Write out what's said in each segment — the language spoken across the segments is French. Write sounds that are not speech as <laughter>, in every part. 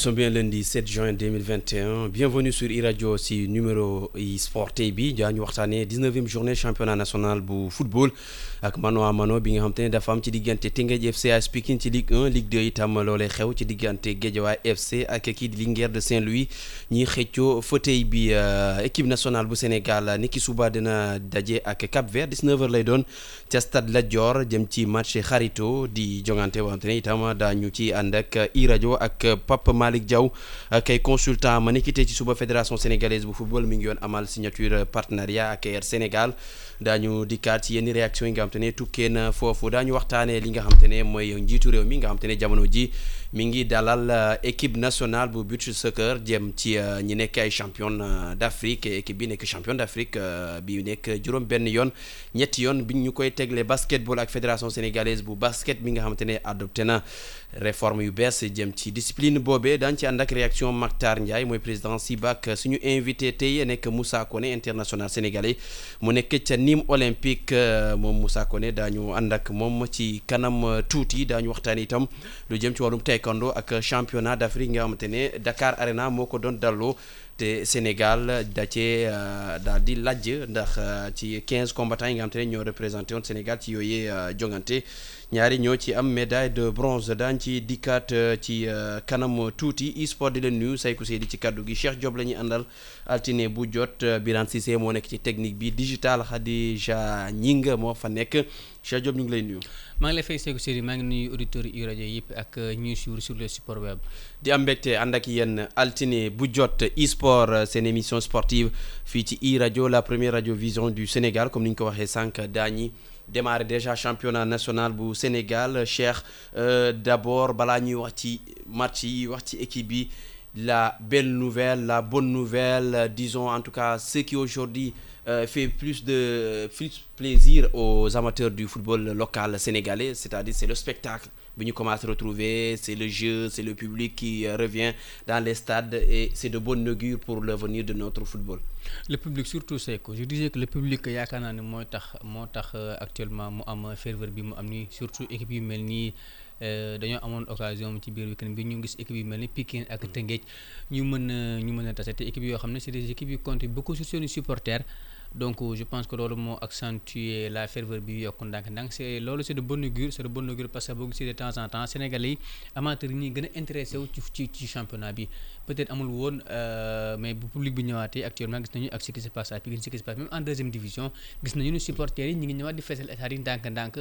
sommes bien lundi 7 juin 2021 bienvenue sur iRadio si numéro i sport tey bi waxtaanee 19e journée championnat national bu football. Ak mano a mano bi nga xam te ne dafa am FC AS Pikine Ligue 1 Ligue 2 itam loolee xew ci diggante Guédiawaye FC ak kii di Linguère de Saint-Louis. Ñi xëccoo fauteuil bi équipe nationale bu Sénégal niki suba dina daje ak Cap-Vert 19h lay doon ca stade Lat Dior jëm match xarito di jongante boo xam te ne itam daañu ci iRadio ak Pape Malick Diaw kay consultant ma nekkite ci suba fédération sénégalaise bu football mi ngi yoon amal signature partenariat ak Air Sénégal. Daañu dikkaat ci yenn réaction yi nga xam te ne tukkee na foofu. Daañu waxtaanee li nga xam te ne mooy njiitu mi nga xam ne jamono ji mi ngi dalal équipe nationale bu beach soccer jëm ci ñi nekk ay champion d'Afrique équipe bi nekk champion d'Afrique bi nekk juróom benn yoon. Ñetti yoon bi ñu koy tegle basketball ak fédération sénégalaise bu basket bi nga xamante ne adopté na réforme yu bees jëm ci discipline boobee. Daañu ci ànd ak réaction Mactar Ndiaye mooy président SIBAC suñu invité tey nekk Moussa Koné international sénégalais. Mu nekk ca Nîmes olympique moom Moussa Koné daañu ànd ak moom ci kanam tuuti daañu waxtaan itam lu jëm ci wàllum taekwondo ak championnat d'Afrique nga xamante Dakar Arena moo ko doon dalloo te Sénégal da cee daal di lajj ndax ci 15 combattants yi nga xamante ne ñoo Sénégal ci yooyee jongante. Ñaari médaille de bronze daañ ci ci kanam tuuti di nuyu sayku seydi ci kaddu gi. Cheikh la ñuy àndal altine bu jot technique bi digital moo Cheikh Diop ñu ngi lay nuyu. maa ngi lay fay Seydou Seydi maa ngi nuyu auditeurs yi rajo yëpp ak ñuy suivre sur le support web. di am mbégte ànd ak yéen altine bu jot e-sport seen émission sportive fii ci i rajo la première radio vision du Sénégal comme ni ñu ko waxee sànq daañi démarré déjà championnat national bu Sénégal Cheikh d'abord balaa ñuy wax ci match yi wax ci équipe bi la belle nouvelle la bonne nouvelle disons en tout cas ce qui aujourd'hui Euh, fait plus de plus plaisir aux amateurs du football local sénégalais. C'est-à-dire c'est le spectacle bi ñu commence retrouver c'est le jeu c'est le public qui euh, revient dans les stades et c'est de bonne augure pour l'avenir de notre football. Le public surtout c'est que je disais que le public yaakaar naa ne mooy tax moo tax actuellement mu am ferveur bi mu am nii. Surtout équipe yu mel nii dañoo amoon occasion ci biir week-end bi ñu gis équipe yu mel ni Pikine ak ñu mën a ñu mën a tase. Te équipe yoo xam ne c'est des équipes yu comptent beaucoup sur seeni supporters donc je pense que loolu moo accentuer la ferveur bi yokk ndànk-ndànk. C'est loolu c'est de bonne augure c'est de bonne augure parce que boo gisee de temps en temps. Sénégalais yi amateurs yi ñuy gën a intéressé wu ci championnat bi peut-être amul woon mais bu public bi ñëwaatee actuellement gis nañu ak ce qui se passe à Pikine ce qui se passe même en deuxième division. Gis nañu ne supporters yi ñu ngi ñëwaat di feesal stade yi ndànk-ndànk.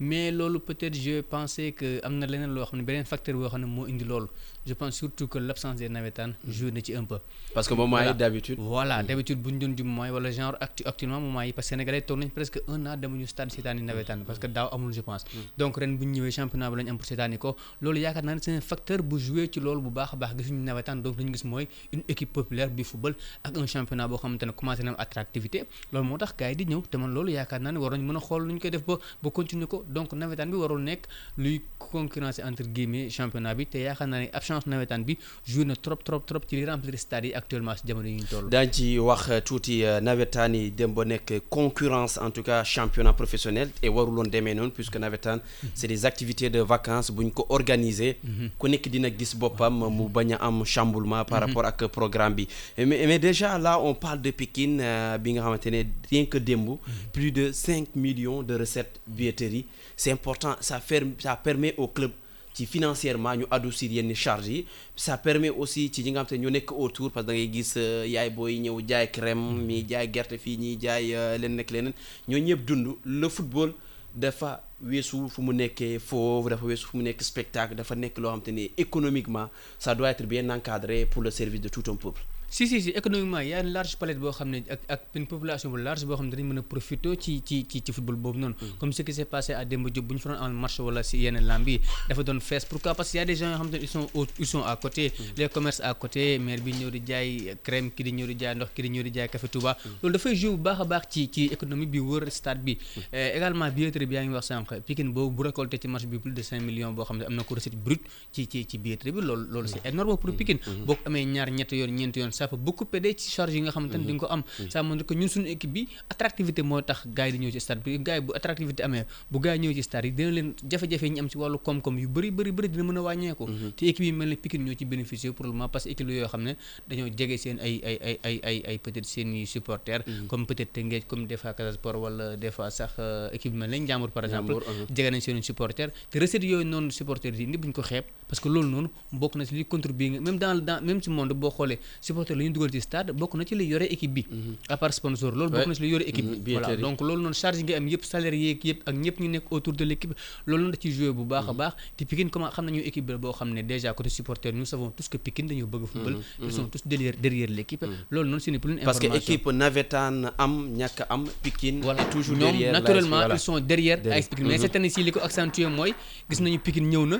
Mais loolu peut-être je pensais que am na leneen loo xam ne beneen facteur boo xam ne moo indi loolu. Je pense surtout que l'absence des navétanes joue na ci un peu. Parce que moment yi d'habitude. Voilà d'habitude bu ñu doon jum mooy wala genre actuellement moment yi parce que sénégalais toog nañ presque un an demuñu stade seetaani navétane parce que daaw amul je pense. Donc ren bu ñu ñëwee championnat bi lañu am pour seetaani ko. Loolu yaakaar naa ne c'est un facteur bu jouer ci loolu bu baax a baax. Gisuñu navétane donc lañu gis mooy une équipe populaire du football ak un championnat boo xamante ne commencé na am attractivité. Loolu moo tax gars yi di ñëw te man loolu yaakaar naa ne war nañ mën a xool lu ñu koy def ba ba continuer ko. Donc navétane bi warul nekk luy concurrencer entre guillemets championnat bi te yaakaar naa ne absence navétane bi joué na trop trop trop ci li remplir stade yi actuellement si jamono yi ñu toll. Daañ ci wax tuuti navétane yi dem ba nekk concurrence en tout cas championnat professionnel et waruloon demee noonu puisque navétane c'est des activités de vacances bu ñu ko organiser. Ku nekk dina gis boppam mu bañ a am chamboulement par rapport ak programme bi. Mais mais déjà là on parle de Pikine bi nga xamante ne rien que démb plus de cinq millions de recettes billetterie c'est important ça fait ça permet au club ci financièrement ñu adoucir yenn charges yi. Ça permet aussi ci ñi nga xam te nekk autour parce que da ngay gis yaay booy ñëw jaay crème mi jaay gerte fii ñi jaay leen nekk leneen. Ñoo ñëpp dund le football dafa weesu fu mu nekkee fauve dafa weesu fu mu nekk spectacle dafa nekk loo xam te économiquement ça doit être bien encadré pour le service de tout un peuple si si si économiquement y a une large palette boo xam ne ak ak une population bu large boo xam ne dañu mën a profiter ci ci ci ci football boobu noonu. Comme ce qui s'est passé à Demba Diop bu ñu fa doon marché wala si yenn lamb yi dafa doon fees. Pourquoi? Parce que y a des gens yoo xam ne ils sont au ils sont à côté. Les commerces à côté maire bi ñëw di jaay crème ki di ñëw di jaay ndox ki di ñëw di jaay café Touba. Loolu dafay jouer bu baax a baax ci ci économie bi wër stade bi. Également billetterie bi yaa ngi wax sànq Pikine boobu bu récolté ci marché bi plus de cinq millions boo xam ne am na ko recette brute ci ci ci billetterie bi loolu loolu c'est énorme pour Pikine. Boo ko amee ñaar ñetti yoon ñeenti yoon ça peut beaucoup aider ci charge yi nga xamante ne di nga ko am. Ça montre que ñun suñu équipe bi attractivité tax gars yi di ñëw ci stade bi gars yi bu attractivité amee bu gars yi ñëw ci stade yi dina leen jafe-jafe yi ñu am ci wàllu koom-koom yu bëri bëri bëri dina mën a wàññeeku. Te équipe yi mel ne Pikine ñoo ci bénéficier pour le moment parce que équipe yoo xam ne dañoo jege seen ay ay ay ay ay ay peut-être supporters. Comme peut-être Teungueth comme des fois Casa Sport wala des fois sax équipe bi mel ne Ndiambour par exemple jege nañ seen supporters. Te recette yooyu noonu supporters yi indi buñ ko xeeb parce que loolu noonu bokk na ci li contribuer nga même dans dans même ci monde boo xoolee supporters la ñu dugal ci stade bokk na ci li yore équipe bi. À part sponsor loolu bokk na ci li yore équipe bi. voilà donc loolu noonu charge nga am yëpp salaire yeeg yëpp ak ñëpp ñu nekk autour de l' équipe loolu noonu da ciy joué bu baax a baax. Te Pikine comment xam nañu équipe bi boo xam ne déjà côté supporter nous savons tous que Pikine dañoo bëgg football. Ils sont tous derrière derrière l' équipe loolu noonu c'est une information parce que équipe navétane am ñàkk am Pikine voilà. toujours derrière naturellement ils sont derrière AS Pikine. Mais cette année ci li ko accentué mooy gis nañu Pikine ñëw na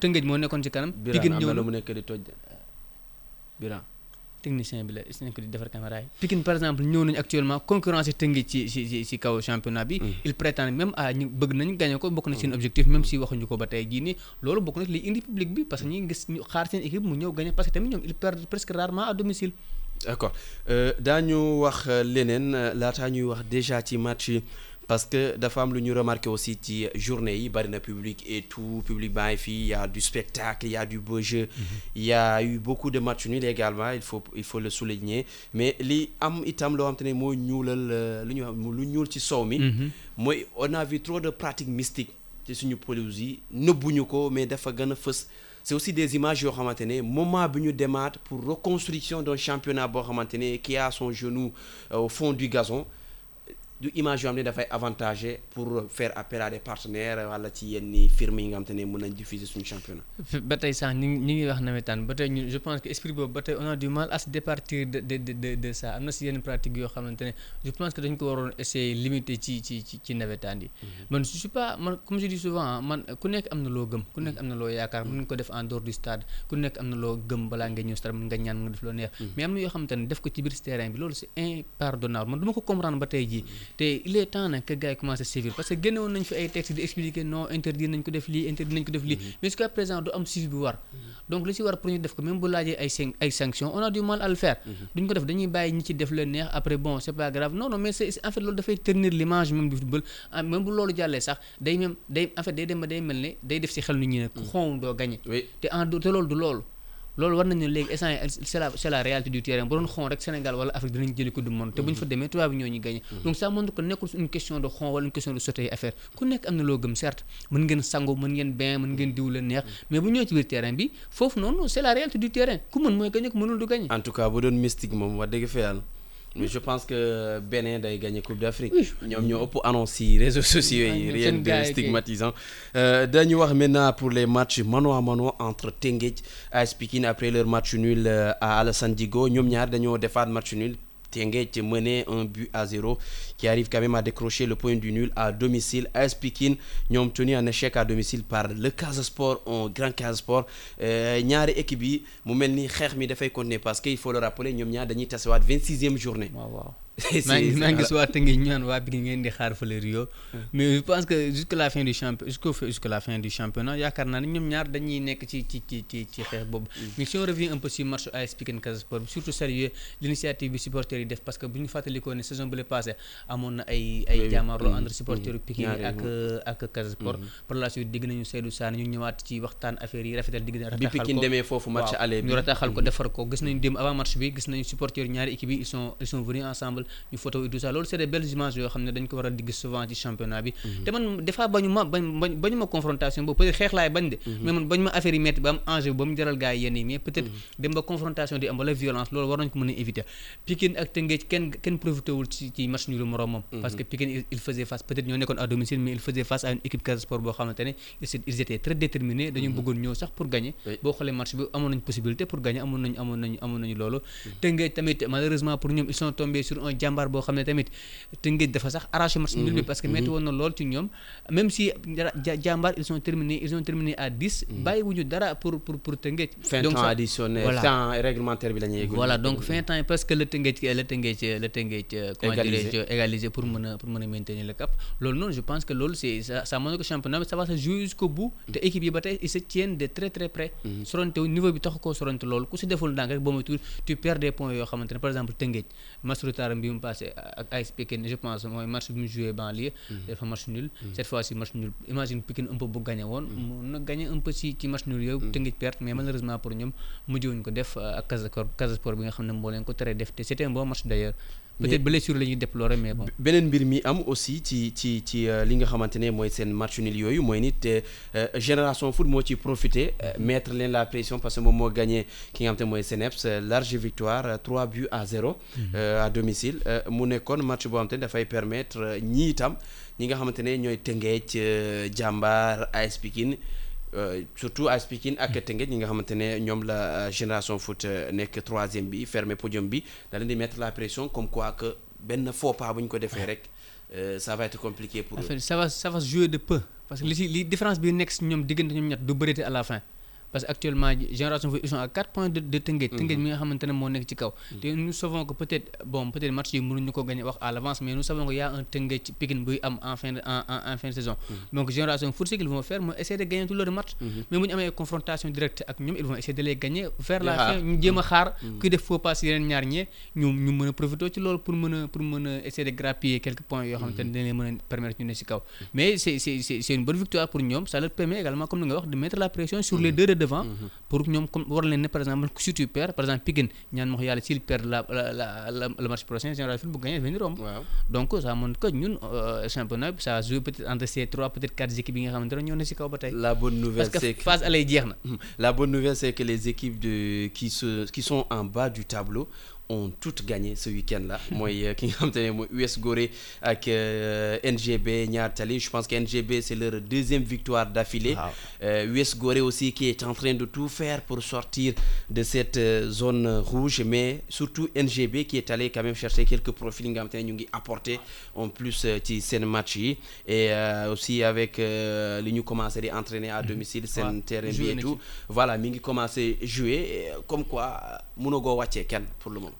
Tëngéej moo nekkoon ci kanam. Pikine ñëw na Biran technicien bi la nañ ko di defar caméra yi. Pikine par exemple ñëw nañu actuellement concurrence Tëngéej ci ci ci ci kaw championnat bi. Il prétend même à ñu bëgg nañu gagné ko bokk na seen objectif même si waxuñu ko ba tey jii nii. Loolu bokk na li indi public bi parce que ñi gis ñu xaar seen équipe mu ñëw gagné parce que tamit ñoom ils perdent presque rarement à domicile. D'accord. Daañu wax leneen laataa ñuy wax déjà ci match yi parce que dafa am lu ñu remarqué aussi ci journée yi bari na public et tout public baa ngi fii y a du spectacle y a du beau jeu il y a eu beaucoup de matchs nuls également il faut il faut le souligner. Mais li am itam loo xam te ne moo ñuulal lu ñu lu ñuul ci sow mi mooy on a vu trop de pratiques mystiques ci suñu pelouse yi nëbbuñu ko mais dafa gën a fës. C'est aussi des images yoo xamante ne moment bi ñu demaat pour reconstruction d'un championnat boo xamante ne qui a son genou au fond du gazon du image yoo xam ne dafay avantagé pour faire appel à des partenaires wala ci yenn firmes yi nga xam te ne mën nañ diffuser suñu championnat. ba tey sax ñu ngi ñu ngi wax nawetaan ba tey ñu je pense que esprit boobu ba tey on a du mal à se départir de de de de ça am na si yenn pratique yoo xamante ne je pense que dañ ko waroon essayer limiter ci ci ci ci nawetaan yi. man je suis pas man comme je dis souvent man ku nekk am na loo gëm ku nekk am na loo yaakaar mën nga ko def en dehors du stade ku nekk am na loo gëm balaa nga ñëw stade mën nga ñaan nga def loo neex. mais am na yoo xamante ne def ko ci biir terrain bi loolu c'est impardonnable man du ma ko comprendre ba tey jii. Te il est temps nag que gars yi commencé sévir parce que génne woon nañ fi ay textes di expliquer non interdire nañ ko def lii interdire nañ ko def lii. Mais jusqu'à présent du am suivi bi war. Donc si war pour ñu def ko même bu laajee ay ay sanctions on a du mal à le faire. Duñ ko def dañuy bàyyi ñi ci def leen neex après bon c'est pas grave. Non non mais c'est en fait loolu dafay ternir l'image même du football. Même bu loolu jàllee sax day même day en fait day dem ba day mel ne day def si xel nit ñi ne ku xonw doo gagné te en te loolu du loolu loolu war nañu léegi instant c'est la c'est la réalité du terrain bu doon xon rek Sénégal wala Afrique dinañ jëli coupe du monde te bu ñu fa demee tubaab bi ñoo ñu gagné. Donc ça montre que nekkul une question de xon wala une question de sauter affaire. Ku nekk am na loo gëm certes mën ngeen sangu mën ngeen bain mën ngeen diw leen neex mais bu ñëwee ci biir terrain bi foofu noonu c'est la réalité du terrain. Ku mën mooy gagné ku mënul du gagné. En tout cas bu doon mystique moom wax dëgg fa yàlla mais je pense que Bénin day gagner Coupe d'Afrique. Ñoom ñoo ëpp annonce yi réseaux sociaux yi rien de stigmatisant. Dañu wax maintenant pour les matchs mano à mano entre Teungueth AS Pikine après leur match nul à Alassane Djigo. Ñoom ñaar dañoo defaat match nul Teungueth mené un but à zéro qui arrive quand même à décrocher le point du nul à domicile. AS Pikine ñoom tenu en échec à domicile par le Casa Sport un grand Casa Sport. Ñaari équipe yi mu mel ni xeex mi dafay continuer parce que il faut le rappeler ñaar dañuy tasewaat vingt-sixième journée. Waaw waaw maa ngi gis waa Tëngéej ñu naan waa Pikine ngeen di xaar fële Rio mais je pense que jusque la fin du champion jusqu'au jusque la fin du championnat yaakaar naa ne ñoom ñaar dañuy nekk ci ci ci ci ci xeex boobu. Mais si on revient un peu si match AS Pikine Casa Sport surtout saluer l'initiative bi supporters yi def parce que bu ñu fàttalikoo ne saison le passé amoon na ay ay jaamarloo entre supporters yu Pikine yi ak ak Casa Sport. Par la suite nañu Seydou Sane ñu ñëwaat ci waxtaan affaire yi rafetal digg bi Pikine demee foofu match aller bi. Ñu rataxal ko defar ko. Gis nañu dem avant match bi gis nañu supporters ñaari équipe yi ils sont ils sont venus ensemble ñu photo et tout ça. Loolu c'est des belles images yoo xam ne dañ ko war a di gis souvent ci championnat bi. Te man des fois bañu ma bañ bañu ma confrontation boobu peut-être xeex laay bañ de. Mais man bañu ma affaire yi metti ba am enjeu ba mu jaral gars yi yenn yi mais peut-être dem ba confrontation di am wala violence loolu war nañ ko mën a éviter. Pikine ak Teungueth kenn kenn profité wul ci ci match nul moroomam parce que Pikine il faisait face peut-être ñoo nekkoon à domicile mais il faisait face à une équipe Casa Sport boo xamante ne ils étaient très déterminés dañu bëggoon ñëw sax pour gagner. Boo xoolee match bi amoon nañ possibilité pour gagner amoon nañ amoon nañ amoon nañu loolu. Teungueth tamit malheureusement pour ñoom ils sont tombés sur un jàmbaar boo xam ne tamit Tëngéej dafa sax arraché match nul bi parce que métti woon na lool ci ñoom. Même si jàmbaar ils sont terminés ils ont terminé à 10 bàyyiwuñu dara pour pour pour Tëngéej. Fin temps additionnel voilà. temps réglementaire bi la ñuy voilà donc fin temps parce que le Tëngéej le Tëngéej le Tëngéej comment dirais-je égaliser pour mën a pour mën a maintenir le cap. Loolu noonu je pense que loolu c'est ça ça montre que championnat bi ça va se jouer jusqu'au bout. Te équipe yi ba tey ils se tiennent de très très près. Sorante niveau bi tax koo sorante loolu ku si deful ndànk rek boo ma tuur tu perds des points yoo xamante ne par exemple Tëngéej bi mu passé ak AS Pikine je pense mooy match bi mu joué banlieue. Dafa match nul. Cette fois ci match nul. Imagine Pikine un peu bu gagné woon. Mun na gagné un peu ci ci match nul yooyu. Tëngéej perte mais malheureusement pour ñoom mujjewuñ ko def ak Casa Casa Sport bi nga xam ne moo leen ko tere def. Te c'était un bon match d'ailleurs peut-être blessure la ñuy déplorer mais bon. beneen mbir mi am aussi ci ci ci li nga xamante ne mooy seen match nul yooyu mooy nit génération foot moo ci profité mettre leen la pression parce que moom moo gagné ki nga xamante ne mooy CNEPS large victoire 3 buts à 0. à domicile mu nekkoon match boo xamante ne dafay permettre ñii itam ñi nga xamante ne ñooy Tëngéej Jàmbaar AS Pikine surtout AS Pikine ak Tëngéej ñi nga xamante ne la génération foot nekk troisième bi fermé podium bi da leen di mettre la pression comme quoi que benn faux pas bu ñu ko defee rek ça va être compliqué pour eux. ça va ça va jouer de peu parce que li si li différence bi nekk si ñoom diggante ñoom ñett du bëreete à la fin. Parce que actuellement génération ils sont à 4 points de de Tëngéej Tëngéej mi nga xamante ne moo nekk ci kaw. Te nous savons que peut-être bon peut-être match yi mënuñu ko gagner wax à l'avance mais nous savons que y a un Tëngéej Pikine buy am en fin de en en fin de saison. Donc génération foot ce qu'ils vont faire mooy essayer de gagner tous leurs matchs. Mais bu ñu amee confrontation directe ak ñoom ils vont essayer de les gagner vers la fin ñu jéem a xaar kuy def faux pas si yeneen ñaar ñee ñu ñu mën a profiter ci loolu pour mën a pour mën a essayer de grappiller quelques points yoo xamante ne dañ leen mën a permettre ñu ne si kaw. Mais c'est c'est c'est une bonne victoire pour ñoom ça leur permet également comme ni nga wax de mettre la pression sur les deux de devant pour ñoom comme war leen ne par exemple si tu perds par exemple Pikine ñaan ma ko yàlla s'il perd la la la le match prochain général foot bu gagné dafa romb. Donc ça montre que ñun championnat bi ça joue peut-être entre ces trois peut-être quatre équipes yi nga xamante ne ñoo ne si kaw ba tey. La bonne nouvelle parce c'est que phase aller jeex na. <laughs> La bonne nouvelle c'est que les équipes de qui se qui sont en bas du tableau ont toutes gagné ce week-end-là. <laughs> Mooy ki nga ne mooy US Gorée ak NGB Ñaar Tali je pense que NGB c'est leur deuxième victoire d'affilée. US Gorée aussi qui est en train de tout faire pour sortir de cette zone rouge. Mais surtout NGB qui est allé quand même chercher quelques profils yi nga xamante ne ñu ngi apporter en plus ci seen match yi. Et aussi avec li ñu commencé di entraîner à domicile seen terrain bi et tout. voilà mi ngi commencé jouer. Comme quoi mënagoo wàccee kenn pour le moment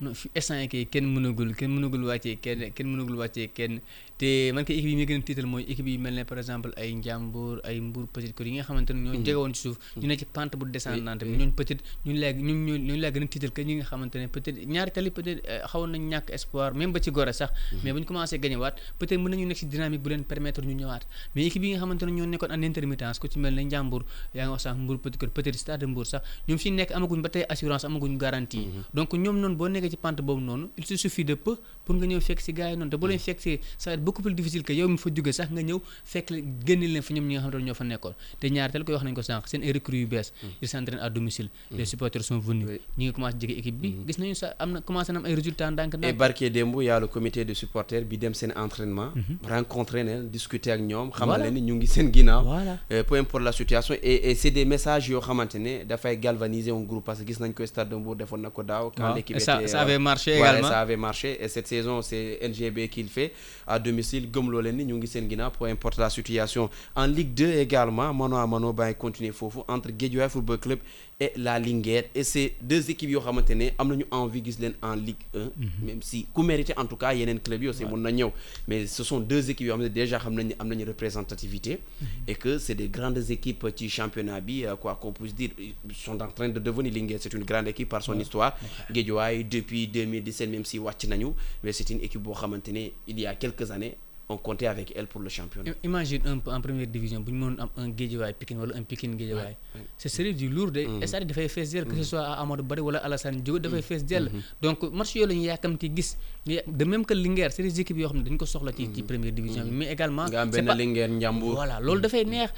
instant yi kenn mënagul kenn mënagul wàccee kenn kenn mënagul wàccee kenn. Te man kay équipe yi mi gën a tiital mooy équipe yi mel ne par exemple ay Njàmbur ay Mbour Petite Côte yi nga xamante ne ñoo jege woon ci suuf. Ñu ne ci pente bu descendante bi. Ñooñu peut-être ñun léegi ñun ñoo ñooñu laa gën a tiital que ñi nga xamante ne peut-être ñaari tali peut-être xawoon nañ ñàkk espoir même ba ci Gorée sax. Mais bu ñu commencé gagné waat peut-être mën nañu nekk ci dynamique bu leen permettre ñu ñëwaat. Mais équipe yi nga xamante ne ñoo nekkoon en intermittence ku ci mel ne Njàmbur yaa ngi wax sax Mbour Petite Côte peut-être Stade de Mbour sax ñoom fi nekk amaguñ ba tey assurance amaguñ garantie. Donc ñoom noonu boo nekkee ci pente boobu noonu il se suffit de peu pour nga ñëw fekk si gars yi noonu. Te boo leen fekk si ça va être beaucoup plus difficile que yow mi fa jóge sax nga ñëw fekk génne leen fa ñoom ñi nga xamante ne ñoo fa nekkoon. Te ñaar tel koy wax nañ ko sànq seen ay recrues yu bees ils s'entraînent à domicile. Les supporters sont venus. Ñi ngi commencé jege équipe bi. Gis nañu sax am na commencé na am ay résultats ndànk et barke démb y a le comité de supporters bi dem seen entraînement rencontrer leen discuter ak ñoom xamal leen ni ñu ngi seen ginnaaw. Voilà. Peu importe la situation. Et et c'est des messages yoo xamante ne dafay galvaniser un groupe parce que gis nañ ko Stade de Mbour defoon na ko daaw quand waaw. l'équipe et ça était ça avait marché voilà, également. ça avait marché. Et cette saison c'est NGB qui le fait à domicile. Gëmloo leen ni ñu ngi seen ginnaaw peu importe la situation en Ligue 2 également. Mano à mano bàyyi continuer foofu entre Guédiawaye Football Club et la Linguère et c'est deux équipes yoo xamante ne am nañu envie gis leen en Ligue 1 même si ku mérité en tout cas yeneen club yi aussi mën na ñëw. Mais ce sont deux équipes yoo xam ne déjà xam nañ am nañu représentativité. Et que c'est des grandes équipes ci championnat bi quoi qu'on puisse dire ils sont en train de devenir Linguère. C'est une grande équipe par son histoire. Guédiawaye depuis 2017 même si wàcc nañu. Mais c'est une équipe boo xamante ne il y a quelques années on comptait avec elle pour le championnat. Imagine un peu en première division bu ñu mënoon am un Guédiawaye Pikine wala un Pikine Guédiawaye. Ce serait du lourd de stade dafay fees dell que ce soit à Amadou Barry wala Alassane Diogo dafay fees dell. Donc match yooyu la ñu yaakamti gis de même que Linguère c'est des équipes yoo xam ne dañ ko soxla ci ci première division bi. Mais également nga am benn Linguère voilà loolu dafay neex.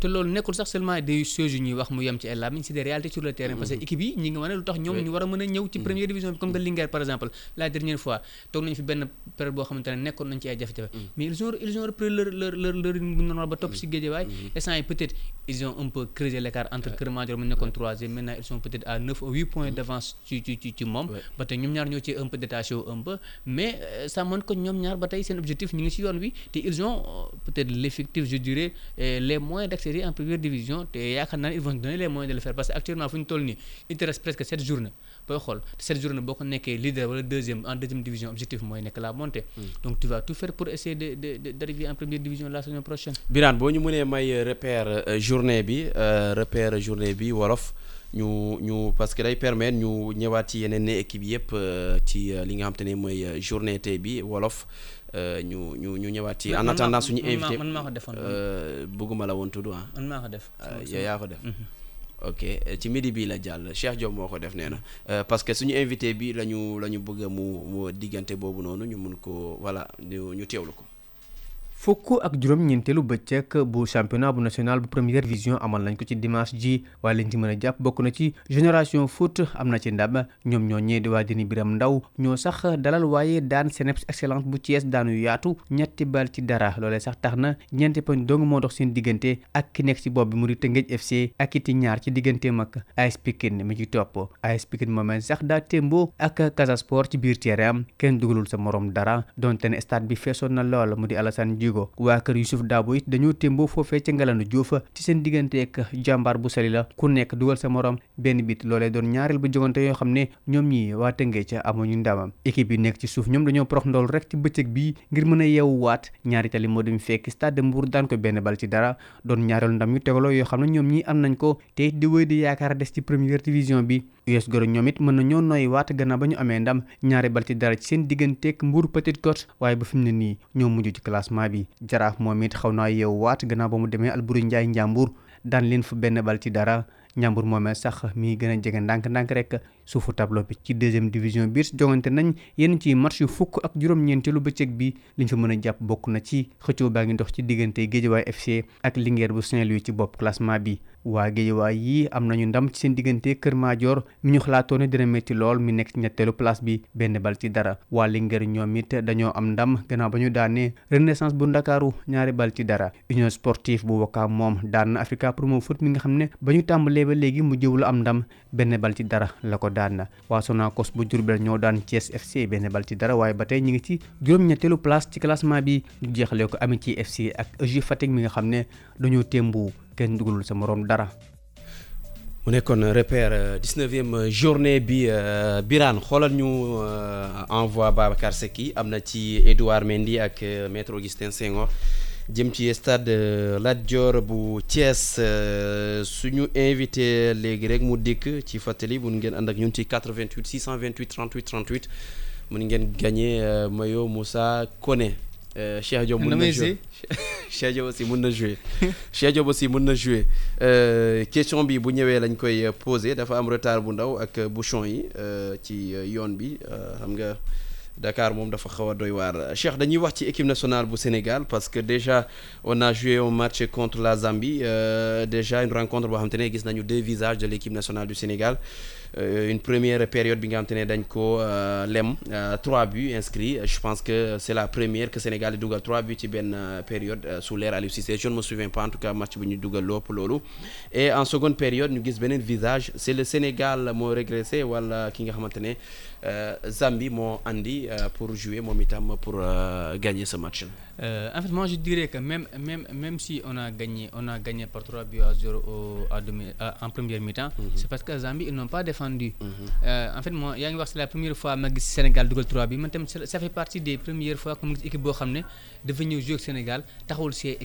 Te loolu nekkul sax seulement des choses yu ñuy wax mu yem ci ay làmmiñ c'est des réalités sur le terrain. Parce que équipe yi ñi nga wane lu tax ñoom ñu war a mën a ñëw ci première division bi comme que Linguère par exemple. La dernière fois toog nañu fi benn période boo xamante ne nekkoon nañ ci ay jafe-jafe. Mais ils ont ils ont repris leur leur leur leur rythme normal ba topp si Guédiawaye. Instant yi peut-être ils ont un peu creusé l'écart entre Kër Madior mu nekkoon troisième maintenant ils sont peut-être à neuf ou huit points d'avance ci ci ci ci moom. Ba tey ñoom ñaar ñoo ci un peu détaché wu un peu mais ça montre que ñoom ñaar ba tey seen objectif ñu ngi si yoon wi te ils ont peut-être l'effectif je dirais les moyens d'accéder en première division te yaakaar naa ne ils vont donner les moyens de le faire parce que actuellement fu ñu toll nii il te reste presque sept journées. Booy xool te cette journée boo ko nekkee leader wala deuxième en deuxième division objectif mooy nekk la montée. Donc tu vas tout faire pour essayer de de de d'arriver en première division la saison prochaine. Birane boo ñu mënee may repère journée bi repère journée bi wolof ñu ñu parce que day permettre ñu ñëwaat ci yeneen équipe yëpp ci li nga xam te ne mooy journée tey bi wolof ñu ñu ñu ñëwaat ci. En attendant suñu invité man maa ko defoon. bëgguma la woon tudd ah. Man maa ko def. Yow yaa ko def. <laughs> ok ci midi bi la jàll. Cheikh Diop moo ko def nee na. Parce que suñu invité bi la ñu la ñu bëgg mu mu diggante boobu noonu ñu mun ko voilà ñu ñu teewlu ko. Fukk ak juróom ñeenteelu bëccëg bu championnat bu national bu première division amal nañ ko ci dimanche ji. Waaye liñ ci mën a jàpp bokk na ci génération foot am na ci ndam. Ñoom ñoo ñee dini biram ndaw ñoo sax dalal waaye daan CNEPS excellence bu Thiès daanu yaatu. Ñetti bal ci dara. Loolee sax tax na ñeenti poñ dong moo dox seen diggante ak ki nekk ci bopp bi mu di FC ak iti ñaar ci digganteem ak AS Pikine mi ci topp. AS Pikine moomee sax daa témboo ak Casa Sport ci biir terrain kenn dugalul sa morom dara. Donte ne stade bi feesoon lool mu di Alassane Djigo waa kër Youssouf Dabo it dañoo témboo foofee ca Ngalandu Diouf ci seen diggante ak jàmbaar bu sali ku nekk dugal sa morom benn bit loolee doon ñaareel bu jogante yoo xam ne ñoom ñi waa Tëngéej ca amuñu ndamam. Équipe yi nekk ci suuf ñoom dañoo prox ndool rek ci bëccëg bii ngir mën a yeewu waat ñaari tali moo dem fekk stade de Mbour daan ko benn bal ci dara. Doon ñaareelu ndam yu tegaloo yoo xam ne ñoom ñi am nañ ko. Te di wéy di yaakaar des ci première division bi. US Goro ñoom it mën na ñoo nooy waat gannaaw ba ñu amee ndam. Ñaari bal ci dara ci seen digganteeg Mbour Petite Côte. Waaye ba fi mu ne nii ñoo mujj ci classement bi. Jaraaf moom it xaw naa yeewu waat gannaaw ba mu demee Alboury Ndiaye Njàmbur. Daan leen fa benn bal ci dara Njàmbur moomee sax mi gën a jege ndànk-ndànk rek suufu tableau bi ci deuxième division biir jongante nañ yenn ci match yu fukk ak juróom-ñeenteelu bëccëg bi. Liñ fa mën a jàpp bokk na ci xëccoo baa ngi dox ci diggante Guédiawaye FC ak Linguère bu Saint-Louis ci bopp classement bi waa Guédiawaye yi am nañu ndam ci seen diggante Kër Madior mi ñu xalaatoon ne dina métti lool mi nekk ci ñetteelu place bi benn bal ci dara. Waa Linguère ñoom it dañoo am ndam gannaaw ba ñu daanee Renaissance bu Ndakaaru ñaari bal ci dara. Union sportive bu Wakaam moom daan na Africa Promo Foot mi nga xam ne ba ñu tàmbalee ba léegi mu jëwul am ndam benn bal ci dara la ko daan waa Sonacos bu Diourbel ñoo daan Thiès FC benn bal ci dara waaye ba tey ñu ngi ci juróom-ñetteelu place ci classement bi. Ñu jeexalee ko FC ak mi nga xam ne dañoo témbu kenn dugalul sa dara. mu nekkoon repère dix-neuvième journée bi Birane xoolal ñu envoi Babacar Seck yi. Am na ci Edouard Mendy ak maître Augustin jëm ci stade Lat Dior bu Thiès suñu invité léegi rek mu dikk ci fàttali mun ngeen ànd ak ñun ci 88 628 38 38 mun ngeen gagné mayo Moussa Koné. Cheikh Diop mun na jouer. <laughs> Cheikh Diop aussi mun na jouer. <laughs> Cheikh Diop aussi mun na jouer. Question bi bu ñëwee lañ koy posé dafa am retard bu ndaw ak bouchon yi ci yoon bi xam nga Dakar moom dafa xaw a doy waar. Cheikh dañuy wax nationale bu Sénégal parce que déjà on a joué un match contre la Zambie. Euh, déjà une rencontre boo xam te ne deux visages de l'équipe nationale du Sénégal. Euh, une première période bi nga xam te ko lem trois buts inscrits. Je pense que c'est la première que Sénégal di dugal trois buts ci benn période sous l'ère Aliou Cissé. Je ne me souviens pas en tout cas match bu ñu dugal lopp loolu. Et en seconde période ñu gis beneen visage. C'est le Sénégal moo régressé wala ki nga xamante Zambie moo andi pour jouer moom itam pour gagner ce match Euh, en fait, moi je dirais que même, même, même si on a gagné, on a gagné par 3 buts à 0 au, à demi, à, en première mi-temps, mm -hmm. c'est parce que Zambie, ils n'ont pas défendu. Mm -hmm. euh, en fait, moi, c'est la première fois que le Sénégal a 3 buts. Ça fait partie des premières fois que l'équipe de venir jouer au Sénégal,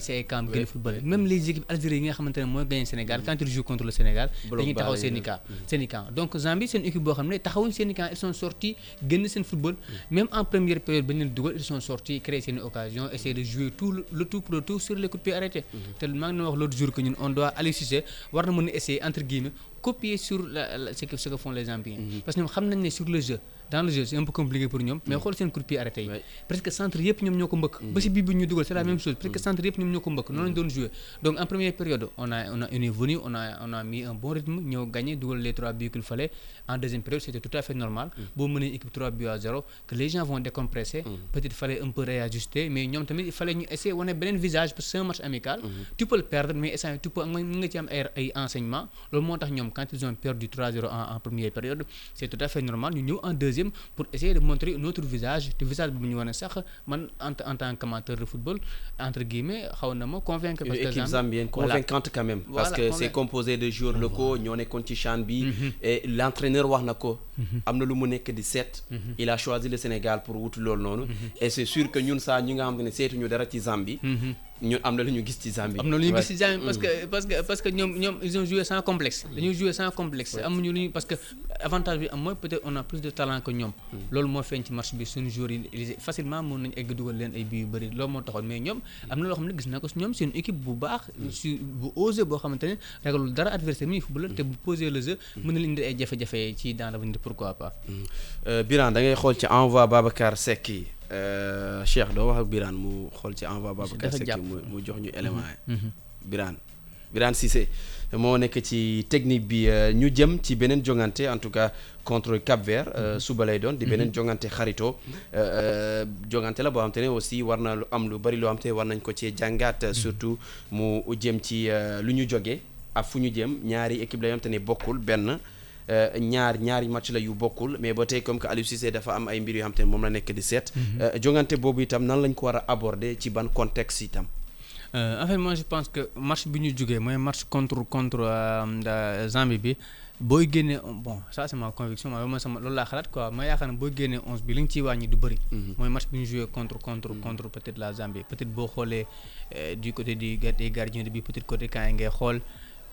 c'est camp de football. Même les équipes algériennes ont gagné le Sénégal, quand ils jouent contre le Sénégal, ils ont Sénégal. Donc Zambie, c'est une équipe qui ont Sénégal, ils sont sortis, le football. Même en première période, ils sont sortis, créé une occasion essayer de jouer tout le, tout pour le tout sur les coups de pied arrêtés. Tellement nous l'autre jour que on doit aller essayer, voir nous essayer entre guillemets copier sur la, la, ce, que, ce que font les Zambiens. -hmm. Parce que nous savons sur le jeu, dans le jeu c'est un peu compliqué pour ñoom mais xool seen coup de pied arrêté yi. Presque centre yëpp ñoom ñoo ko mbëkk. Ba si bii bi ñu dugal c'est la même chose. Presque centre yëpp ñoom ñoo ko mbëkk. Noonu lañ doon jouer. Donc en première période on a on a on est venu on a on a mis un bon rythme ñëw gagné dugal les trois buts qu'il fallait. En deuxième période c'était tout à fait normal. Boo mënee équipe 3 buts à 0 que les gens vont décompresser. Peut-être fallait un peu réajuster mais ñoom tamit il fallait ñu essayer wane beneen visage parce que c'est un match amical. Tu peux le perdre mais instant tu peux nga ci am ay ay enseignements. Loolu moo tax ñoom quand ils ont perdu 3-0 en en première période c'est tout à fait normal. Ñu ñëw en deuxième pour essayer de montrer un autre visage te visage bi ñu wane sax man en en tant qu'amateur de football entre guillemets xaw na ma convaincre parce que équipe Zambie- zambienne convaincante quand même parce que c'est composé de joueurs locaux ñoo nekkoon ci CHAN bi et l'entraîneur wax na ko. Am na lu mu nekk di seet. Il a choisi le Sénégal pour wutu loolu noonu. Et c'est sûr que ñun saa ñi nga xam ne seetuñu dara ci Zambie ñun am na lu ñu gis ci Zambie. Am na lu ñu Ouais. gis ci Zambie parce que parce que parce que ñoom ñoom ils ont joué sans complexe. Dañoo joué sans complexe. Amuñu lu ñu parce que avantage bi am mooy peut-être on a plus de talent que ñoom. Loolu moo feeñ ci match bi suñu joueurs yi ils- facilement mën nañu egg dugal leen ay buts yu bëri. Loolu moo taxoon mais ñoom am na loo xam ne gis naa ko si ñoom c'est une équipe bu baax su bu osé boo xamante ne ragalul dara adversaire mi football te bu poser le jeu mën na leen indi ay jafe-jafe ci dans l'avenir pourquoi pas. Euh, Birane da ngay xool ci envoi Babacar Seck yi euh, Cheikh doo wax ak Birane mu xool ci envoi Babacar jàpp. mu mu jox ñu élément yi. Birane. Birane Cissé moo nekk ci technique bi euh, ñu jëm ci beneen jongante en tout cas contre Cap Vert euh, suba lay doon di beneen jongante xarito. Euh, jongante la boo xam te ne aussi war na lu am lu bari loo xam te war nañ ko ci jàngaat surtout mu jëm ci euh, lu ñu jóge ak fu ñu jëm. Ñaari équipe la yoo xam te ne bokkul benn. Euh, ñaar ñaari match la yu bokkul mais ba tey comme que Aliou Cissé dafa am ay mbir yoo xam te ne moom la nekk di seet. Euh, jongante boobu itam nan lañ ko war a aborder ci ban contexte itam? Euh, en fait moi je pense que match bi ñu jógee mooy match contre contre euh, euh, Zambie bi booy génnee bon ça c'est ma conviction ma loolu sama loolu laa xalaat quoi ma yaakaar ne booy génnee onze bi li nga ciy wàññi du bëri. mooy match bi ñu joué contre contre contre peut-être la Zambie peut-être boo xoolee euh, du côté du des gardiens de but peut-être côté ngay xool.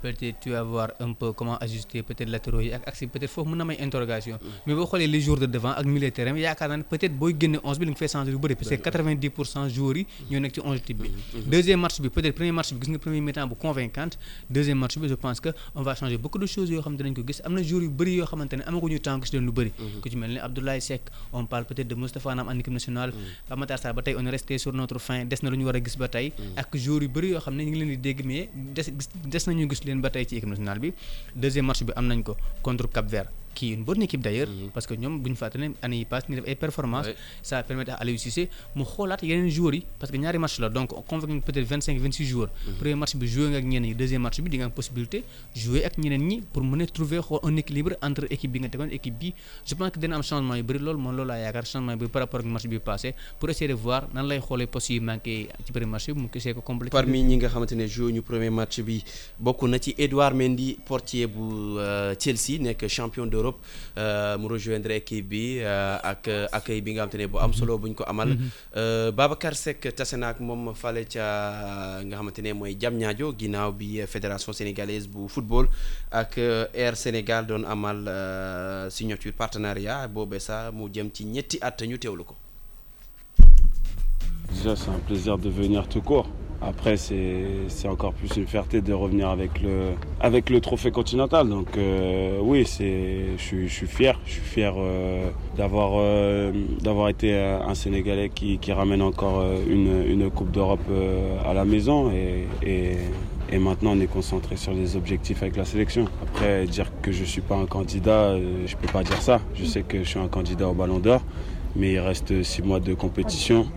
Peut-être tu vas voir un peu comment ajuster peut-être latéraux yi ak axe peut-être foofu mën na may interrogation mais boo xoolee les joueurs de devant ak milieu de terrain yaakaar naa ne peut-être booy génne onze bi li nga fay changer lu bëri parce que 90 pour cent joueurs yi ñoo nekk ci onze type bi. Deuxième match bi peut-être premier match bi gis nga premier mi-temps bu convaincante. Deuxième match bi je pense que on va changer beaucoup de choses yoo xam ne dinañ ko gis. Am na joueurs yu bëri yoo xamante ne amaguñu temps gis leen lu bëri. Ku ci mel ni Abdoulaye Seck on parle peut-être de Moustapha Nam en équipe nationale. Pape Matar Sarr ba tey on est resté sur notre fin des na lu ñu war a gis ba tey. Ak joueurs yu bëri yoo xam ne ñu ngi leen di dégg mais des nañu gis leen ba tey ci équipe bi. Deuxième match bi am nañ ko contre Cap Vert qui est une bonne équipe d'ailleurs parce que ñoom bu ñu fàtte ne année yi passe ñu def ay performances Ouais. ça permet à Aliou Cissé mu xoolaat yeneen joueurs yi parce que ñaari match la donc convoqué nga peut-être vingt cinq vingt six joueurs premier match bi joué nga ak ñeneen ñi deuxième match bi di nga am possibilité jouer ak ñeneen ñi pour mën a trouver xool un équilibre entre équipe bi nga tegoon équipe bi. Je pense que dina am changement yu bëri loolu moom loolu laa yaakaar changement yu bëri par rapport ak match bi passé pour essayer de voir nan lay xoolee postes yi manqué ci premier match bi mu essayer ko parmi ñi nga xamante ne joué ñu premier match bi bokk na ci Edouard Mendy portier bu euh, Chelsea nekk champion d'Europe euh, mu rejoindre équipe bi euh, ak euh, accueil bi nga ne bu am solo buñ ko amal Euh, Babacar Seck tase na ak moom fale ca nga xamante ne mooy Diamniadio ginnaaw bi fédération sénégalaise bu football ak Air Sénégal doon amal signature partenariat boobee sax mu jëm ci ñetti at ñu teewlu ko. Déjà, c'est un plaisir de venir tout court. Après, c'est encore plus une fierté de revenir avec le, avec le trophée continental. Donc, euh, oui, je suis- fier. Je suis fier euh, d'avoir euh, d'avoir été un Sénégalais qui, qui ramène encore une, une Coupe d'Europe à la maison. Et, et, et maintenant, on est concentré sur les objectifs avec la sélection. Après, dire que je ne suis pas un candidat, je ne peux pas dire ça. Je sais que je suis un candidat au Ballon d'Or. Mais il reste six mois de compétition.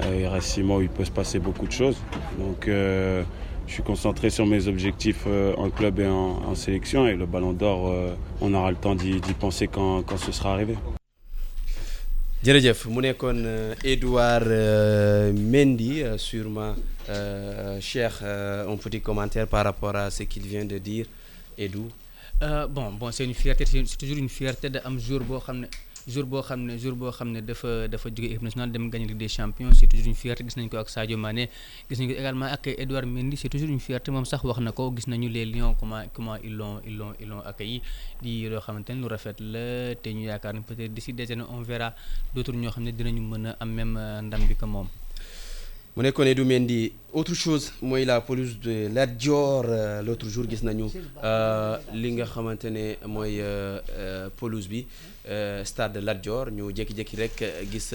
Euh, il reste six mois où il peut se passer beaucoup de choses. Donc euh, je suis concentré sur mes objectifs euh, en club et en, en sélection. Et le ballon d'or, euh, on aura le temps d'y penser quand, quand ce sera arrivé. jërëjëf mu nekkoon euh, Edouard euh, Mendy euh, sûrement euh, Cheikh euh, un petit commentaire par rapport à ce qu'il vient de dire Edou Euh, bon bon c'est une fierté c'est c'est toujours une fierté de am jour boo xam ne jour boo xam ne jour boo xam ne dafa dafa jóge équipe nationale dem gagner Ligue des champions c'est toujours une fierté gis nañ ko ak Sadio Mané gis nañ ko également ak Edouard Mendy c'est toujours une fierté moom sax wax na ko gis nañu les Lions comment comment ils l'ont ils l'ont ils l'ont accueilli di loo xamante ne lu rafet la te ñu yaakaar ne peut-être d'ici des années on verra d'autres ñoo xam ne dinañu mën a am même euh, ndam bi que moom mu nekkoon du Mendy autre chose mooy la pelouse de Lat Dior euh, l'autre jour gis nañu euh, li nga xamante ne mooy euh, pelouse bi stade de Lat Dior. Ñu jékki-jékki rek gis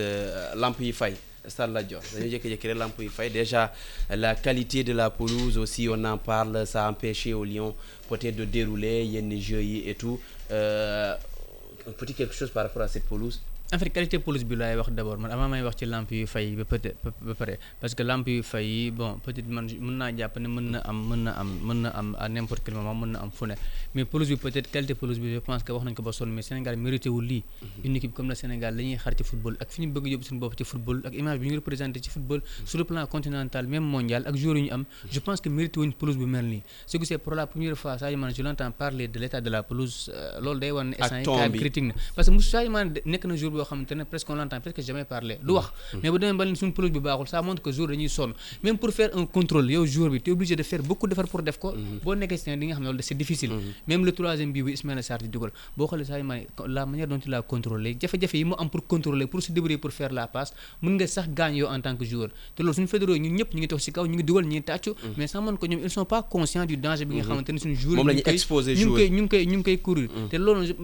lamp yi fay stade Lat Dior. Dañu jékki-jékki rek lamp yi fay. Déjà la qualité de la pelouse aussi on en parle ça a empêché au Lion peut-être de dérouler yenn jeux yi et tout. Un petit quelque chose par rapport à cette pelouse en fait qualité pelouse bi laay wax d'abord man avant may wax ci lampe yu fay ba peut-être ba pare parce que lampe yu fay yi bon peut-être man mën naa jàpp ne mën na am mën na am mën na am à n'importe quel moment mën na am fu ne. Mais pelouse bi peut-être qualité pelouse bi je pense que wax nañ ko ba sonn mais Sénégal mérité wul lii. Une équipe comme le Sénégal la ñuy xar ci football ak fi ñu bëgg yóbbu suñu bopp ci football ak image bi ñu représenté ci football. Sur le plan continental même mondial ak joueurs yu ñu am je pense que mérité wuñ pelouse bu mel nii. Ce que c'est pour la première fois Sadio Mané je l'entends parler de l'état de la pelouse euh, loolu day war ne instant yi critique na. Parce que Sadio Mané nekk na jour boo xamante ne presque on l'entend presque jamais parler. Du wax. Mais bu demee ba leen suñu pelouse bi baaxul ça montre que jour dañuy sonn. Même pour faire un contrôle yow jour bi tu es obligé de faire beaucoup d'efforts pour def ko. Boo nekkee si di nga xam ne loolu c'est difficile. Même le troisième bii bu Ismaïla Sarr di dugal. Boo xoolee Sadio Mané la manière dont il a contrôlé jafe-jafe yi mu am pour contrôler pour se débrouiller pour faire la passe mën nga sax gaañ yow en tant que joueur. Te loolu suñu fédéraux ñun ñëpp ñu ngi toog si kaw ñu ngi dugal ñu ngi tàccu. Mais ñoom ils sont pas conscients du danger bi nga xamante ne suñu joueur ñu ñuy ngi koy- exposer ñu ngi joueur koy ñu ngi koy ñu ngi koy courir. Te loolu je-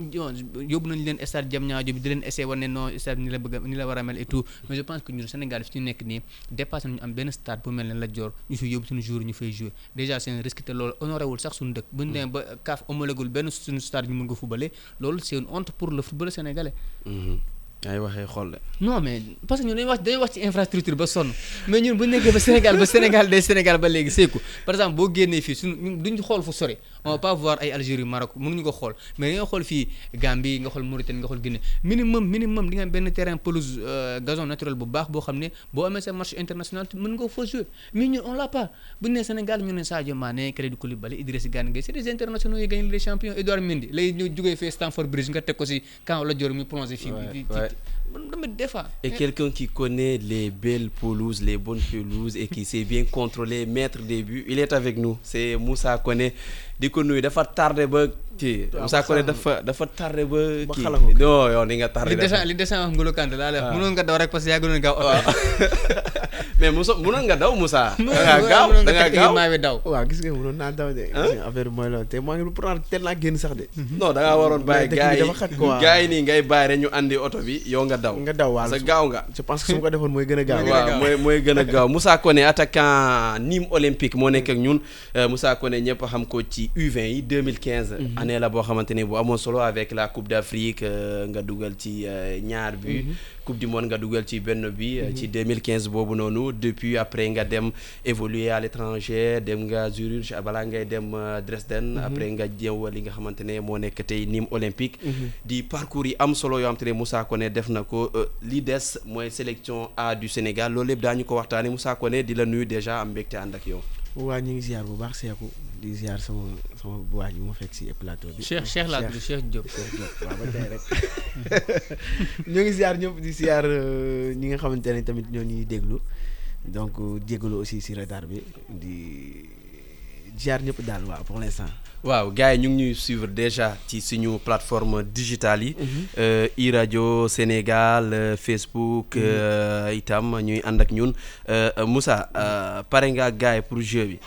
yóbbu nañu leen stade Diamniadio bi di leen essayer non stade ni la bëgg ni la war a mel et tout. Mais je pense que ñun Sénégal fi ñu nekk nii dépassé nañu am benn stade bu mel ne Lat Dior ñu fi yóbbu suñu ñu fay jouer. Déjà c'est un risque te loolu honoré wul sax suñu dëkk. Bu ñu demee ba CAF homologul benn suñu stade ñu mën ko loolu c'est une honte pour le football sénégalais. Ay waxee xool de. Non mais parce que ñun dañuy wax dañuy wax ci infrastructure ba sonn. Mais ñun bu nekkee ba Sénégal ba Sénégal day Sénégal ba léegi seeku par exemple boo génnee fii suñu duñ xool fu sori on va pas voir ay Algérie Maroc mënuñu ko xool. Mais nga xool fii Gambie nga xool Mauritanie nga xool Guinée minimum minimum di nga am benn terrain pelouse euh, gazon naturel bu baax boo xam ne boo amee sa match international mën nga ko fa jouer. Mais ñun on l'a pas. Bu ñu nee Sénégal ñu ne Sadio Mané Kalidou Koulibaly Idriss Gana Gueye c'est des internationaux yi gagnent les champions. Edouard Mendy lay ñu jugee fee Stamford Bridge nga teg ko si camp la Dior mi plongé fii. Et quelqu'un qui connaît les belles pelouses, les bonnes pelouses et qui sait bien contrôler, mettre des buts, il est avec nous. C'est Moussa Koné. di ko nuyu dafa tardé ba kii Moussa Koné xalam. dafa dafa tardé ba kii. non yow ni nga tardé li descend li descend wax Ngolo Kanté laa lay wax. Waaw. mënoon nga daw rek parce que yaa gënoon gaaw oto <laughs> mais Moussa mënoon nga daw Moussa? <laughs> Da ngaa gaaw da ngaa gaaw. daw. Waaw gis nga mënoon naa daw de. nga affaire bi mooy loolu. Te maa ngi pourtant teel naa génn sax de. non da ngaa waroon bàyyi gars yi gars yi nii ngay bàyyi rek ñu andi oto bi yow nga daw. Nga daw waaw. Sa gaaw nga. Je pense que su ma ko defoon mooy gën a gaaw. waaw mooy mooy gën a gaaw. <laughs> Moussa Koné attaquant Nîmes Olympique moo nekk ak ñun. Euh, Moussa Koné ñëpp xam ko ci U20 yi 2015. Année la boo xamante ne bu amoon solo avec la Coupe d'Afrique euh, nga dugal ci euh, ñaar bi. Coupe du monde nga dugal ci benn bi. euh, ci 2015 boobu noonu depuis après nga dem évoluer à l'étranger dem nga Zurich balaa ngay dem Dresden. après nga jëw li nga xamante ne moo nekk tey Nîmes Olympique. di parcours yi am solo yoo xamante ne Moussa Koné def na ko li des mooy sélection A du Sénégal loolu lépp daañu ko waxtaanee Moussa Koné di la nuyu déjà am mbégte ànd ak yow. waa ñu ngi ziar bu baax seeku di ziar sama sama waaj bi ma fekk si plateau bi. Cheikh Cheikh laa tudd Cheikh Diop Cheikh Diop waaw ba tey rek <laughs> ñoo ngi ziar ñëpp di ziar euh, ñi nga xamante ne tamit ñoo ñuy déglu donc jégalu aussi si retard bi di ziar ñëpp daal waaw pour l'instant. waaw gars yi ñu ngi ñuy suivre déjà ci suñu plateforme digitale yi. euh, iRadio Sénégal euh, Facebook euh, itam ñuy ànd ak ñun Euh, euh, Moussa euh, pare nga gars yi pour jeu bi.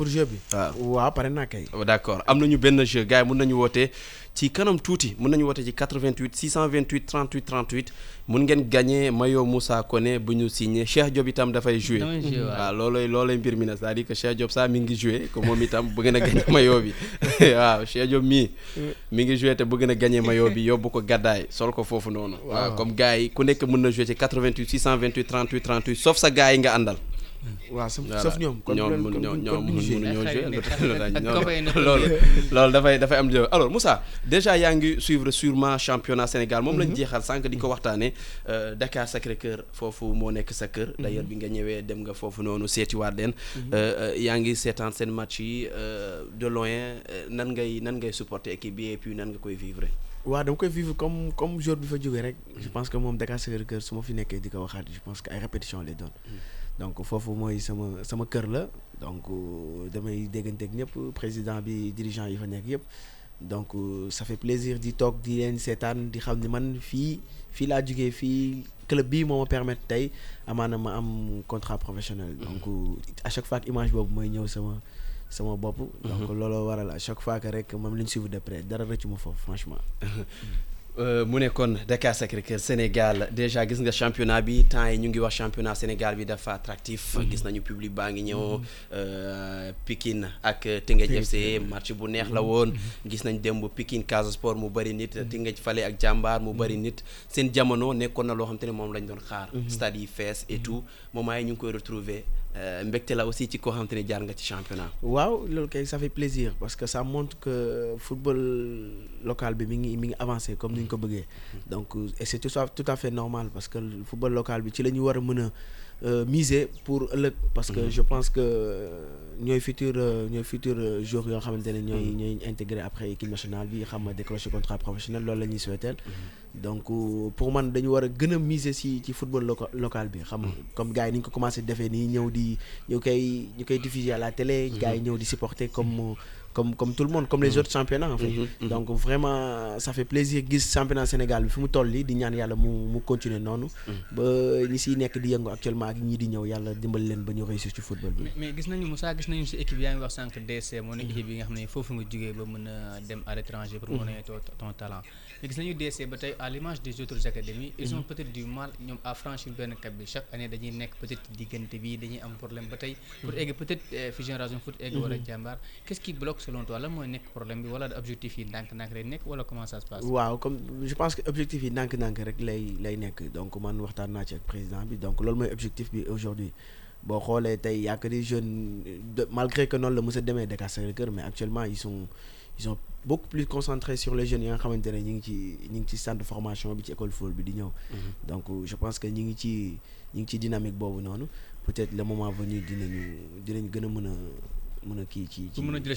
Pour jeu bi. waaw waaw pare naa kay. Oh, d'accord. Am nañu benn jeu gars yi mun nañu woote ci kanam tuuti mun nañu woote ci 88 628 38 38 mun ngeen gagné maillot Moussa Koné bu ñu signé. Cheikh Diop itam dafay jouer. Waaw. waaw loolooy loolooy mbir mi nag. C'est-à-dire que Cheikh Diop sax mi ngi jouer que moom itam bëgg na gagné <laughs> maillot bi. <laughs> Waaw Cheikh Diop mii mi ngi jouer te bëgg na gagné maillot bi yóbbu ko gàddaay sol ko foofu noonu. Waaw. Comme gars yi ku nekk mën na jouer ci 88 628 38 38 sauf sa gars yi nga àndal waaw sauf ñoom. kon ñoom mënuñoo jouer loolu <laughs> loolu dafay dafay am alors Moussa déjà yaa ngi suivre sûrement championnat Sénégal. Moom lañ jeexal sànq di ko waxtaanee. Euh, Dakar Sacré-Cœur foofu moo nekk sa kër. D'ailleurs bi nga ñëwee dem nga foofu noonu seetiwaat leen. Euh, euh, yaa ngi seetaan seen match yi de loin. Nan ngay nan ngay supporter équipe bi et puis nan nga koy vivre? Waaw dama koy vivre comme comme jour bi fa jógee rek. Je pense que moom Dakar Sacré-Cœur su ma fi nekkee di ko waxaat je pense que ay répétition lay doon donc foofu mooy sama sama kër la. Donc damay ñëpp président bi dirigeant yi fa nekk yëpp. Donc ça fait plaisir di toog di leen seetaan di xam ne man fii fii laa jugee fii club bii moo ma permettre tey amaana ma am contrat professionnel. Donc euh, à chaque fois image boobu mooy ñëw sama sama bopp. Donc looloo waral à chaque fois que rek moom lañ suivre de près dara rëccu ma foofu franchement <laughs> mu nekkoon Dakar Sacré-Cœur Sénégal. Déjà gis nga championnat bi temps yi ñu ngi wax championnat Sénégal bi dafa attractif. Gis nañu public baa ngi ñëw. Euh, Pikine ak Teungueth FC match bu neex la woon. Gis nañ démb Pikine Casa Sport mu bëri nit Teungueth Fale ak Jàmbaar mu bëri nit. Seen jamono nekkoon na loo xam te ne moom lañ doon xaar. Stade yi fees et tout. Moment yi ñu ngi koy retrouver. euh, mbégte la aussi ci koo xam te ne jaar nga ci championnat. Waaw loolu kay ça fait plaisir parce que ça montre que football local bi mi ngi mi ngi avancé comme ni ñu ko bëggee. Donc euh, et c'est tout à tout à fait normal parce que le football local bi ci la ñu war a mën a euh, miser pour ëllëg. Parce que je pense que ñooy futur euh, ñooy futur euh, joueurs yoo xamante ne ñooy ñooy intégré après équipe nationale bi xam nga décrocher contrat professionnel loolu la ñuy souhaiter. Donc euh, pour man dañu war a gën a miser si ci football loca local bi xam comme gars yi ni ñu ko commencé defee nii ñëw di ñu koy ñu koy diffuser à la télé gars yi ñëw di supporter comme comme comme tout le monde comme les autres championnats en fait. Donc vraiment ça fait plaisir gis championnat Sénégal bi fi mu toll nii di ñaan yàlla mu mu continuer noonu. Ba ñi siy nekk di yëngu actuellement ak ñii di ñëw yàlla dimbali leen ba ñu réussir ci football bi. Mais gis nañu Moussa gis nañu si équipe yaa ngi wax sànq DC moo nekk équipe yi nga xam ne foofu nga jógee ba mën a dem à l'étranger pour mën a ton talent gis nañu DC ba tey à l'image des autres académies ils ont peut-être du mal ñoom à franchir benn cap bi. Chaque année dañuy nekk peut-être diggante bi dañuy am problème ba tey. Pour egg peut-être euh, fi génération foot egg wala jàmbaar qu'est-ce qui bloque selon toi? Lan mooy nekk problème bi wala objectif yi ndànk-ndànk lay nekk wala comment ça se passe? Waaw comme je pense que objectif yi ndànk-ndànk rek lay lay nekk. Donc man waxtaan naa ci ak président bi. Donc loolu mooy objectif bi aujourd'hui. Boo xoolee tey y a que des jeunes malgré que noonu la mos a demee Dakar Sacré-Cœur mais actuellement ils sont ils sont beaucoup plus concentrés sur les jeunes yi nga xamante ne ñi ngi ci ñi ngi ci centre de formation bi ci école football bi di ñëw. Donc je pense que ñi ngi ci ñi ngi ci dynamique boobu noonu. Peut-être le moment venu dinañu dinañ gën a mën a mën a kii ci ci Pour mën a jël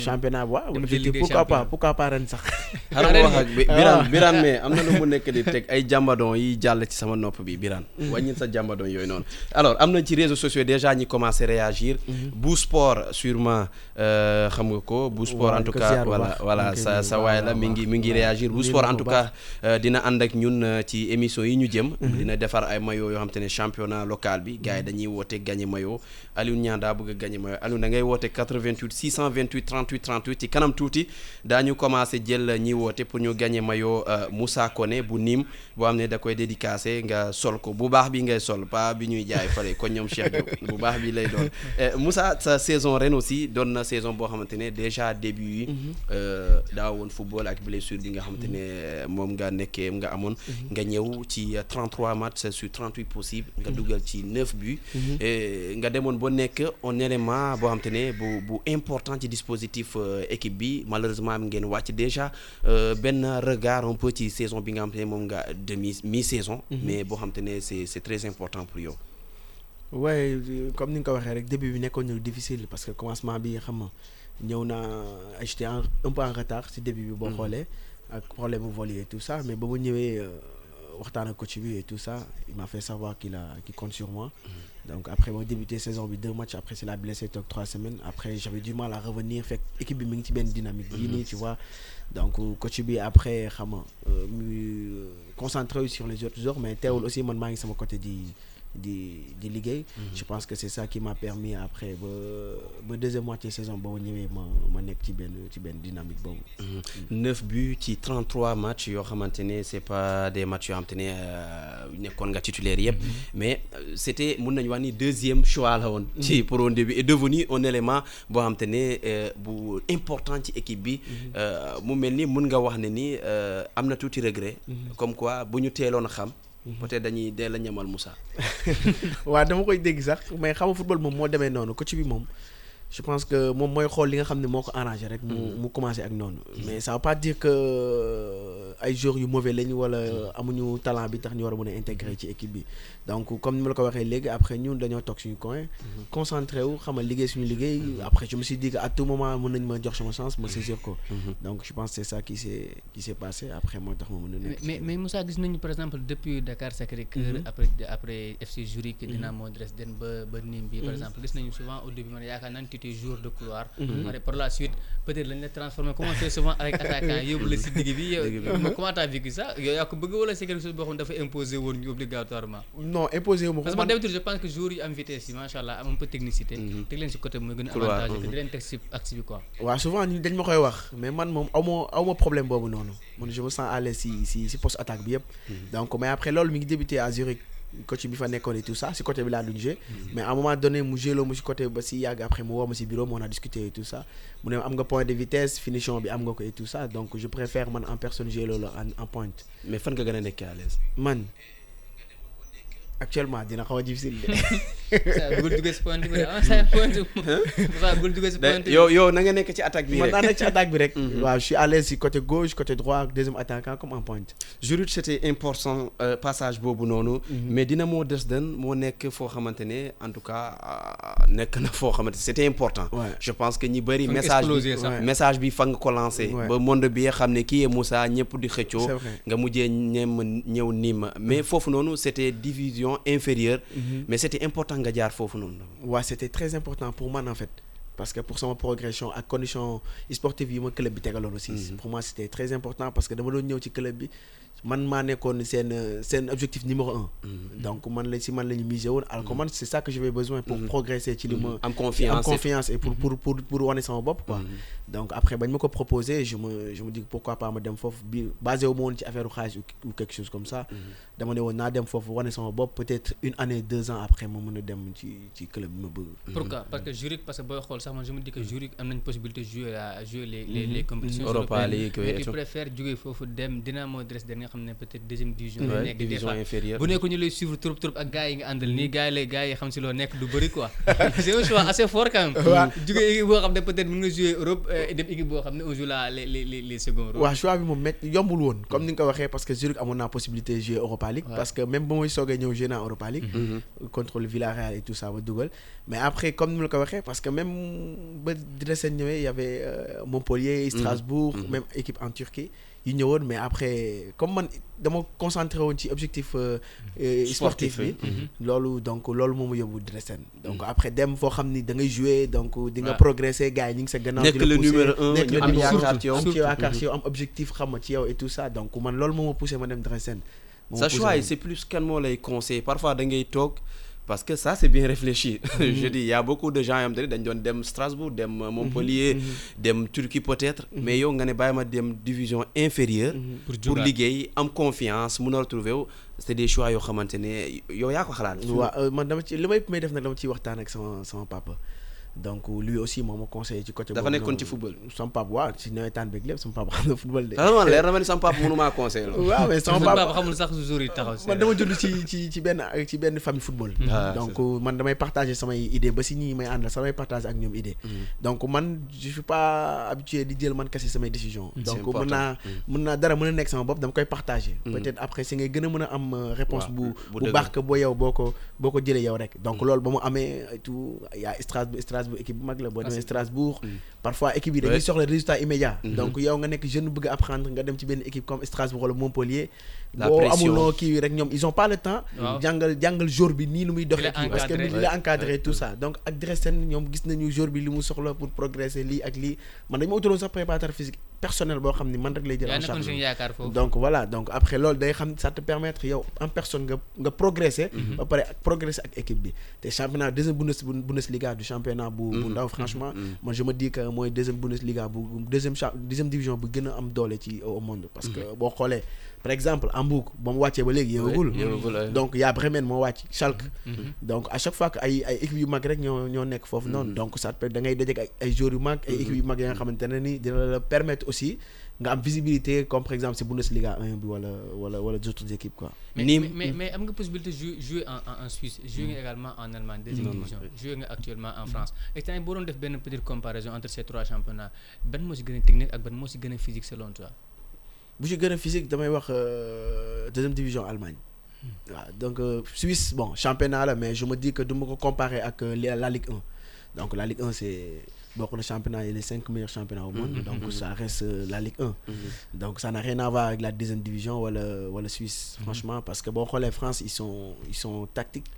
championnat waaw bi waaw objectif pourquoi pas pourquoi pas ren sax. <laughs> Xaaral ma wax ak bi <laughs> Birane Birane mais am na lu mu nekk di teg ay jàmbadon yi jàll ci sama nopp bi Birane. Wàññil sa jàmbadon yooyu noonu. Alors am na ci réseaux sociaux déjà ñi commencé réagir. Bu sport sûrement euh, xam nga ko. Bu sport en tout cas voilà voilà Ok, sa nii, sa waaw, waay la waaw, mi ngi mi ngi waaw. réagir. Bu Nuyu sport en tout cas euh, dina ànd ak ñun euh, ci émission yi ñu jëm. Dina defar ay maillot yoo xam te ne championnat local bi. Gars yi dañuy woote gagné maillot. Aliou Niang daa bëgg a gagné maillot. Aliou da ngay woote 88 628 38 38 ci kanam tuuti. Daañu commencé jël ñi woote pour ñu gagné maillot euh, Moussa Koné bu Nîmes boo xam ne da koy dédicacé nga sol ko. Bu baax bi ngay sol pas bi ñuy jaay fale ko ñoom Cheikh Diop bu baax bi lay doon. Euh, Moussa sa saison ren aussi doon na saison boo xamante ne déjà début yi euh, daa woon football ak blessure bi nga xamante ne moom nga nekkee nga amoon. Nga ñëw ci euh, 33 matchs sur 38 possible nga dugal ci 9 buts. Et nga demoon ba nekk un élément boo xamante ne bu bu important ci dispositif euh, équipe bi. Malheureusement am ngeen wàcc déjà euh, benn regard un peu ci saison bi nga xamante ne moom nga demi mi saison mais boo xamante ne c'est c'est très important pour yow. Ouais euh, comme ni nga ko waxee rek début bi nekkoon na difficile parce que commencement bi xam nga ñëw naa j'étais un peu en retard ci début bi boo xoolee ak problème mu vol et tout ça. Mais ba ma ñëwee waxtaan ak coach bi et tout ça il m'a fait savoir qu'il a qu'il compte sur moi donc après ma débuté saison bi deux matchs après c'est la blessé toog trois semaines. Après j'avais du mal à revenir. Fekk équipe benn dynamique bii nii tu vois. Donc coach bi après xam nga euh, mu euh, concentré wu sur les autres joueurs mais teewul aussi man maa ngi sama côté di di liggéey. Je pense que c'est ça qui m'a permis après ba ba deuxième moitié saison boobu ñëwee ma ma nekk ci benn ci benn dynamique boobu. 9 buts ci 33 matchs yoo xamante ne c'est pas des matchs yoo xamante ne euh, nekkoon nga titulaire yëpp. Mais euh, c'était mun nañu wax ni deuxième choix la woon. Ci pour un début est devenu un élément boo xamante ne euh, bu important ci équipe bi. Mu mel ni mun nga wax ne ni am na tuuti regret. Comme quoi bu ñu teeloon xam peut-être dañuy dee la ñamal Moussa. <laughs> Waaw dama koy dégg sax mais xam nga football moom moo demee noonu coach bi moom je pense que moom mooy xool li nga xam ne moo ko arrangé rek mu mu commencé ak noonu. Mais ça veut pas dire que ay joueurs yu mauvais lañu wala amuñu talent bi tax ñu war a mën a intégrer ci équipe bi. Donc comme ni ma la ko waxee léegi après ñun dañoo toog suñu coin concentré wu xam nga liggéey suñu liggéey. Après je me suis dit que à tout moment mën nañ ma jox sama chance ma saisir ko. Donc je pense que c'est ça qui s'est qui s'est passé. Après moo tax ma mën a mais nekk mais mais Moussa gis nañu par exemple depuis Dakar Sacré-Cœur après après FC Zurich Dynamo Dresden ba ba Nîmes bi par exemple gis nañu souvent au début man yaakaar naa étais joueur de couloir. Après, par la suite peut-être lañ la transformé comment c'est souvent avec attaquant <laughs> yóbbu la si digg bi comment t'as vécu ça? Yow yaa ko bëgg wala c'est quelque chose boo xam dafa woon ñu obligatoirement? non imposé wu ma parce que man d'habitude je pense que joueurs yu am vitesse yi macha allah am un peu technicité. teg leen si côté mooy gën a avantage que di leen teg si axe bi quoi. waaw souvent ñu dañ ma koy wax mais man moom aw ma aw ma problème boobu noonu. Man je me sens à l'aise si si si poste attaque bi yëpp. Donc mais après loolu mi ngi débuté à Zurich coach bi fa nekkoon et tout ça si côté bi laa doon jouer mais à un moment donné mu jëloo mu si côté ba si yàgg après mu woo ma si bureau on a discuté et tout ça. Mu ne am nga point de vitesse finition bi am nga ko et tout ça donc je préfère man en personne jouer loolu en en point mais fan nga gën a nekkee à l'aise? Man actuellement dina xaw a difficile de. <laughs> Saa bëggul duggee si point bi de. Ah saa point saa <laughs> bëggul duggee si point bi. yow yow na nga nekk ci attaque bi man rek. naa nekk ci attaque bi rek. <laughs> Waaw je suis à l'aise si côté gauche côté droit deuxième attaquant comme en point Zurich c'était important euh, passage boobu noonu. Mais Dynamo Dresden moo nekk foo xamante ne en tout cas euh, nekk na foo xamante c'était important. Je pense que ñi bëri message bi message bi fa nga ko lancé. Ba monde bi xam ne kii est Moussa ñëpp di xëccoo. Nga mujjee ñem ñëw Nîmes mais foofu noonu c'était division inférieure mais c'était important nga jaar foofu noonu Ouais, c'était très important pour moi en fait. Parce que pour sama progression ak condition sportive yi ma club bi tegaloon aussi. Pour moi c'était très important parce que dama doon ñëw ci club bi man maa nekkoon seen euh, seen objectif numéro un. Donc man la si man la ñu misé woon alors que man c'est ça que j'avais besoin pour progresser ci li ma. am confiance am confiance et pour pour pour pour wane sama bopp quoi. Donc après bañ ma ko proposé je me je me dis pourquoi pas ma dem foofu bi basé wu ma woon ci affaire xaalis ou quelque chose comme ça. dama ne woon naa dem foofu wane sama bopp peut-être une année deux ans après ma mën a dem ci ci club bi ma bëgg. pourquoi? Parce que Zurich parce que booy xool sax man je me dis que Zurich am nañ possibilité jouer la jouer les les les compétitions européennes. Mais tu préfères jógee foofu dem Dynamo Dresden xam ne peut-être deuxième division. Ouais, la nekk des division fois. inférieure. bu nekk ñu lay suivre trop trop ak gars yi nga àndal nii gars yi lay gars yi xam si loo nekk du bëri quoi. <laughs> C'est un choix assez fort quand même. jógee équipe boo xam ne peut-être mën nga jouer Europe euh, dem équipe boo xam ne on joue la les les les seconds waaw choix bi moom métti yombul woon comme ni nga ko waxee parce que Zurich amoon naa possibilité jouer Europa League parce que même ba may soogee ñëw jouer naa Europa League. Contre le Villarreal et tout ça ba dugal. Mais après comme ni ma la ko waxee parce que même ba Dresden ñëwee y avait euh, Montpellier Strasbourg même équipe en Turquie ñëwoon mais après comme man dama concentré woon ci objectif euh, euh, sportif bi. loolu donc loolu moo ma yóbbu Dresden. Donc après dem foo xam ni da ngay jouer donc di nga progresser gars yi ñu ngi sa gannaaw nekk le numéro un nekk ñu le am numéro un. yaakaar ci yow. Am ci Surtout. yaakaar ci yow am objectif xam nga ci yow et tout ça. Donc man loolu moo ma poussé ma dem Dresden. Sa choix c'est plus kan moo lay conseiller? Parfois da ngay toog parce que ça c'est bien réfléchi. <laughs> Je dis il y a beaucoup de gens yoo xam te ne dañ doon dem Strasbourg dem euh, Montpellier dem Turquie peut-être. Mais yow nga ne bàyyi ma dem division inférieure pour liggéey am confiance mun a retrouver wu. C'est des choix yoo xamante ne yow yaa ko xalaat. Waaw euh, man dama ci li may may def nag dama ciy waxtaan ak sama sama papa donc lui aussi moo ma conseillé ci côté Dafa boobu nekkoon noonu. ci football. sama papa waaw ci nawetaan beeg lépp sama papa xam na football de. Vraiment leer na ma ni sama papa mënumaa conseiller loolu. Waaw mais sama papa xamul sax jour yi taxaw. man dama judd ci ci ci benn ci benn famille football. Ah, donc man damay partager samay idée ba si ñii may àndal samay partager ak ñoom idée donc man je suis pas habitué di jël man kese samay décision donc important. mën naa mën naa dara mën a nekk sama bopp dama koy partager. Peut-être après si ngay gën a mën a am euh, réponse Waaw, bu bu bu dëgër. baax que boo yow boo ko boo ko jëlee yow rek. Donc loolu ba mu amee et tout y a Strasbourg équipe bu mag la boo demee Strasbourg. Parfois équipe yi dañuy soxla résultat immédiat. Donc yow nga nekk jeune bëgg apprendre nga dem ci benn équipe comme Strasbourg wala Montpellier La pression. amuloo kii rek ñoom ils ont pas le temps. Jàngal jàngal jour bi nii muy doxee kii parce que ni la encadré tout ça. Donc ak Dresden ñoom gis nañu jour bi li mu soxla pour progresser lii ak lii. Man dañu ma utaloon sax préparateur physique personnel boo xam ni man rek lay jël en charge. donc voilà. Donc après loolu day xam ça te permettre yow en personne nga nga progresser. Ba pare progresser ak équipe bi. Te championnat deuxième Bundes Bundesliga du championnat bu bu ndaw franchement. Man je me dis que mooy deuxième Bundesliga bu deuxième cha deuxième division bu gën a am doole ci au monde. Parce que boo xoolee par exemple Hambourg ba mu wàccee ba léegi ouais. donc y a Bremen moo wàcc Schalke. Donc à chaque fois que ay ay équipes yu mag rek ñoo ñoo nekk foofu noonu. Donc ça peut da ngay dajeek ay ay joueurs yu mag ay équipes yu mag ya nga xamante ne ni dina la permettre aussi nga am visibilité comme par exemple si Bundesliga 1 bi wala wala wala d'autres équipes quoi. Mais, Nîmes- mais, mais, mais am nga possibilité jouer, jouer en, en, en Suisse jouer nga également en Allemagne deuxième division. jouer nga actuellement en France. Et tamit boo doon def benn petite comparaison entre ces trois championnats ban moo si gën a technique ak ban moo si gën a physique selon toi? Bu ci gën a physique damay wax euh, deuxième division Allemagne. Waaw donc euh, Suisse bon championnat la mais je me dis que du ma ko comparer ak euh, la Ligue 1 donc la Ligue 1 c'est bokk na championnat et les cinq meilleurs championnats au monde donc ça reste la Ligue 1 donc ça n'a rien à voir avec la deuxième division wala wala Suisse franchement parce que boo xoolee France ils sont ils sont tactiques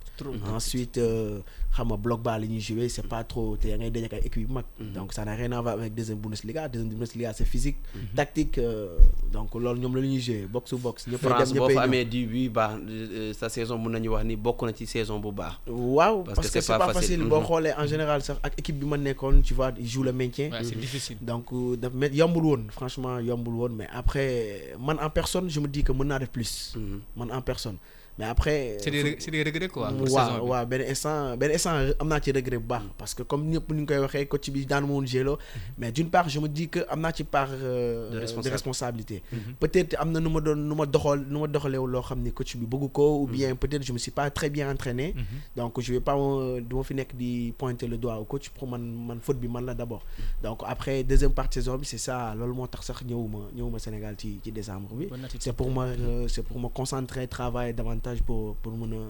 ensuite euh, xam nga bloc bas la ñuy jouer c'est pas trop te yaa ngay daje ak ay équipe yu mag. Donc ça n'a rien à voir avec deuxième Bundesliga. Deuxième Bundesliga c'est physique tactique euh, donc loolu ñoom la ñuy jouer box to box ñëppay France boo fa amee du bi baax euh, sa saison mun nañu wax ni bokk na ci saison bu baax. Waaw Parce que c'est c'est pas facile. boo Mhm. xoolee en général sax ak équipe bi ma nekkoon tu vois ils jouent le maintien. C'est difficile. donc daf met yombul woon franchement yombul woon. Mais après man en personne je me dis que mën naa def plus. Mhm. man en personne mais après c'est des reg- c'est des regrets quoi. pour saison waaw bi. waaw benn instant benn instant am naa ci regret bu baax parce que comme ñëpp ni ñu koy waxee coach bi daanu ma woon gélo mais d'une part je me dis que am naa ci part euh, De de responsable. responsabilité peut-être am na nu ma doon nu ma doxal nu ma doxalewu loo xam ni coach bi bëgg ko ou bien peut-être je me suis pas très bien entraîné. Donc je vais pas euh, du ma fi nekk di pointer le doigt au coach pour man man faute bi man la d'abord. Donc après deuxième partie saison bi c'est ça loolu moo tax sax ñëwuma ñëwuma Sénégal ci ci décembre bi. C'est pour ma euh, c'est pour me concentrer travailler davantage pour pour mën a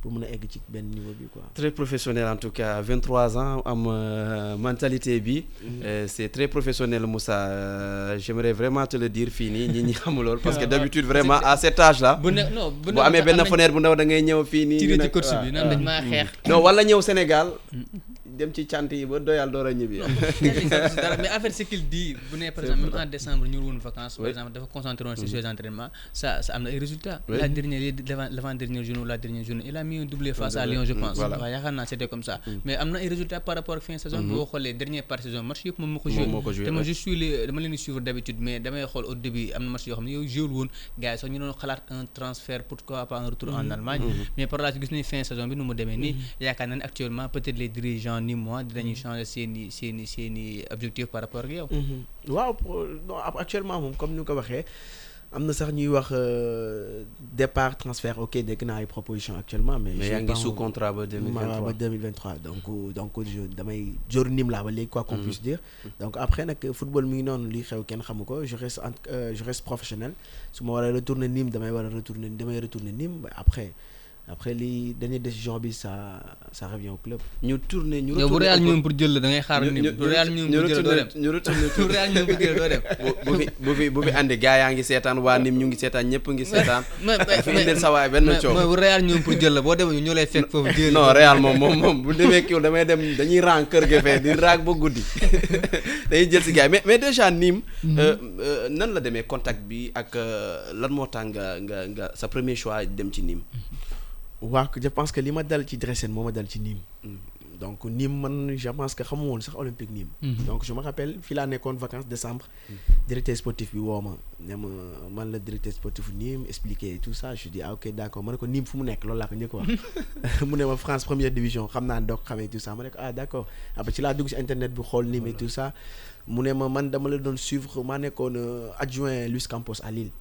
pour mën a egg ci benn niveau bi quoi. Très professionnel en tout cas. 23 ans am euh, mentalité bi. Euh, c'est très professionnel Moussa. Euh, j'aimerais vraiment te le dire fii nii ñi ñi xamul lool parce que d'habitude vraiment à cet âge là bu ne non bu amee benn fenêtre bu ndaw da ngay ñëw fii nii ci coach waaw, bi waaw. dañ maa xeex. non wala ñëw Sénégal dem ci cant yi ba doyal door a ñibbi. <laughs> Mais affaire ce qu'il dit bu ne par exemple même en décembre ñu woon vacances par exemple dafa concentré woon sur ses entraînements ça ça am na ay résultats. La dernière l'avant dernière journée ou la dernière journée il a mis un doublé face à Lyon je pense. Voilà. waaw yaakaar naa c'était comme ça. Mais am na ay résultats par rapport ak fin saison. Boo xoolee dernière partie saison match yëpp moom moo ko joué. Moom moo ko joué, te man je suis les dama leen di suivre d'habitude mais damay xool au début am na match yoo xam ne yow joué woon. Gars yi sax ñu doon xalaat un transfert pourquoi pas un retour en Allemagne. Mais par là gis nañ fin saison bi nu mu demee nii. Yaakaar naa ne actuellement peut-être les dirigeants ni moi dinañu changer seeni seeni seeni objectif par rapport ak yow. Waaw pour non actuellement moom comme ni nga ko waxee am na sax ñuy wax euh, départ transfert. Ok dégg naa ay propositions actuellement mais mais yaa ngi sous contrat ba ma- ba 2023 2023 donc donc je damay joru nim laa ba léegi quoi qu'on puisse dire. Donc après nag football mi ngi noonu li xew kenn xamu ko. Je reste euh, je reste professionnel. Su ma war a retourner Nîmes damay war a retourner damay retourner Nîmes. Après après li dernière décision bi ça ça revient au club. Ñu tourné ñu retourné Real ñëwoon pour jël da ngay xaar ni Real ñu pour retourné bu <laughs> Real pour jël doo dem. <laughs> Bu fi bu fi bu fi andi gaa yaa ngi seetaan waa nim ñu ngi seetaan ñëpp ngi seetaan. fi indil sa waay benn mais coow. mais bu Real pour jël la boo demee ñoo lay fekk foofu jël non Real moom moom moom bu demee kiw damay dem dañuy rang kër ga fee di raag ba guddi. <laughs> Dañuy jël si gars mais mais déjà Nîmes euh, euh, nan la demee contact bi ak euh, lan moo tax nga nga nga sa premier choix dem ci Nîmes? Waaw je pense que li ma dal ci Dresden moo ma dal ci Nîmes. Donc Nîmes man je pense que xamu woon sax Olympique Nîmes. Donc je me rappelle fii laa nekkoon vacances décembre. Directeur sportif bi woo ma ne ma man la directeur sportif Nîmes expliqué tout ça je dis ah ok d'accord. Ma ne ko Nîmes fu mu nekk? Loolu laa ko njëkk wax. <laughs> Mu ne ma France première division xam naa doog xamee tout ça. Ma ne ko ah d'accord. Après ci laa dugg si internet bi xool Nîmes et tout ça. Mu ne ma man dama la doon suivre maa nekkoon euh, adjoint Luis Campos à Lille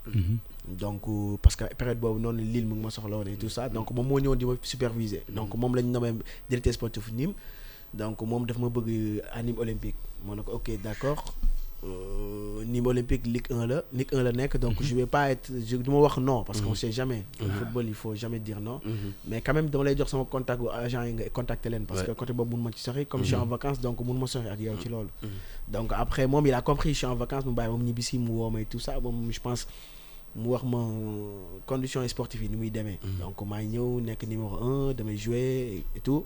donc euh, parce que période boobu noonu Lille mu ngi ma soxla woon et tout ça donc moom moo ñëwoon di ma superviser. Donc moom lañ nommé directeur sportif Nîmes. Donc moom daf ma bëgg à Nîmes olympique. Moo ne ko ok d'accord. Euh, Nîmes olympique Ligue 1 la Ligue 1 la nekk. Donc je vais pas être je du ma wax non parce qu'on sait jamais. Au football il faut jamais dire non. Mais quand même dama lay jox sama contact agent yi nga contacter leen. Parce que côté boobu mun ma ci sori. Comme je suis en vacances donc mun ma sori ak yow ci loolu. Donc après moom il a compris je suis en vacances mu bàyyi moom ñibbisi mu woo ma tout ça. Moom je pense mu wax ma conditions sportives yi ni muy demee. Donc maay ñëw nekk numéro un damay jouer et tout.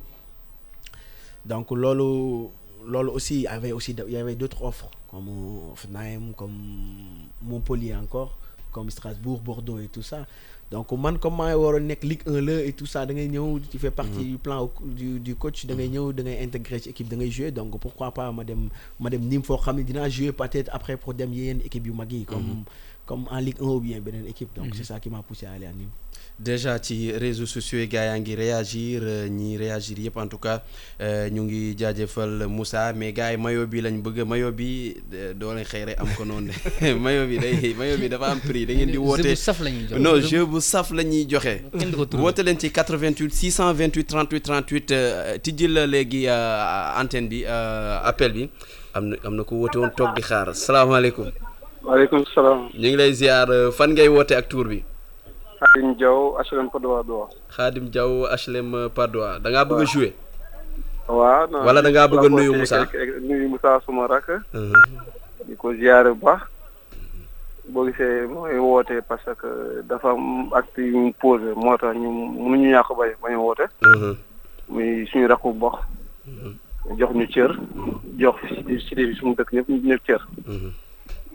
Donc loolu loolu aussi il y avait aussi il y avait d'autres offres comme Hoffenheim comme Montpellier encore comme Strasbourg Bordeaux et tout ça. Donc man comme maa waroon nekk Ligue 1 la et tout ça da ngay ñëw tu fais partie du plan du du coach da ngay ñëw da ngay intégrer ci équipe da ngay jouer. Donc pourquoi pas ma dem ma dem Nîmes foo xam ne dinaa jouer peut-être après pour dem yeneen équipe yu mag yi comme comme en Ligue 1 ou bien beneen équipe. Donc c'est ça qui m'a poussé à aller à Nîmes déjà ci réseaux sociaux yi gars yaa ngi réagir euh, ñi réagir yëpp en tout cas euh, ñu ngi jaajëfal Moussa mais gars yi mayo bi lañ bëgg mayo bi doo leen xëy rek am ko noonu. <laughs> De mayo bi day mayo bi dafa am prix da ngeen di woote jeu bu saf la ñuy jox non jeu bu saf la ñuy joxe. Kenn du ko trouvé. woote leen ci 88 628 38 38 euh, tijjil la léegi euh, antenne bi appel bi. Am na am na ko woote woon toog di xaar. Salaamaaleykum waaleykum salaam ñu ngi lay ziar. Fan ngay woote ak tour bi? Xadim Diaw HLM Padoa Doa Khadim Diaw HLM Padoa. Da ngaa bëgg a jouer? Waaw non Wala da ngaa bëgg a nuyu Moussa? nuyu Moussa suma rakk. Di ko ziare bu baax. Boo gisee mooy woote parce que dafa am acte yu mu posé moo tax ñu mënuñu ñàkk bañ bañ a woote. Muy suñu rakku box jox ñu cër. Jox ci ci bi suñu dëkk ñëpp ñëpp cër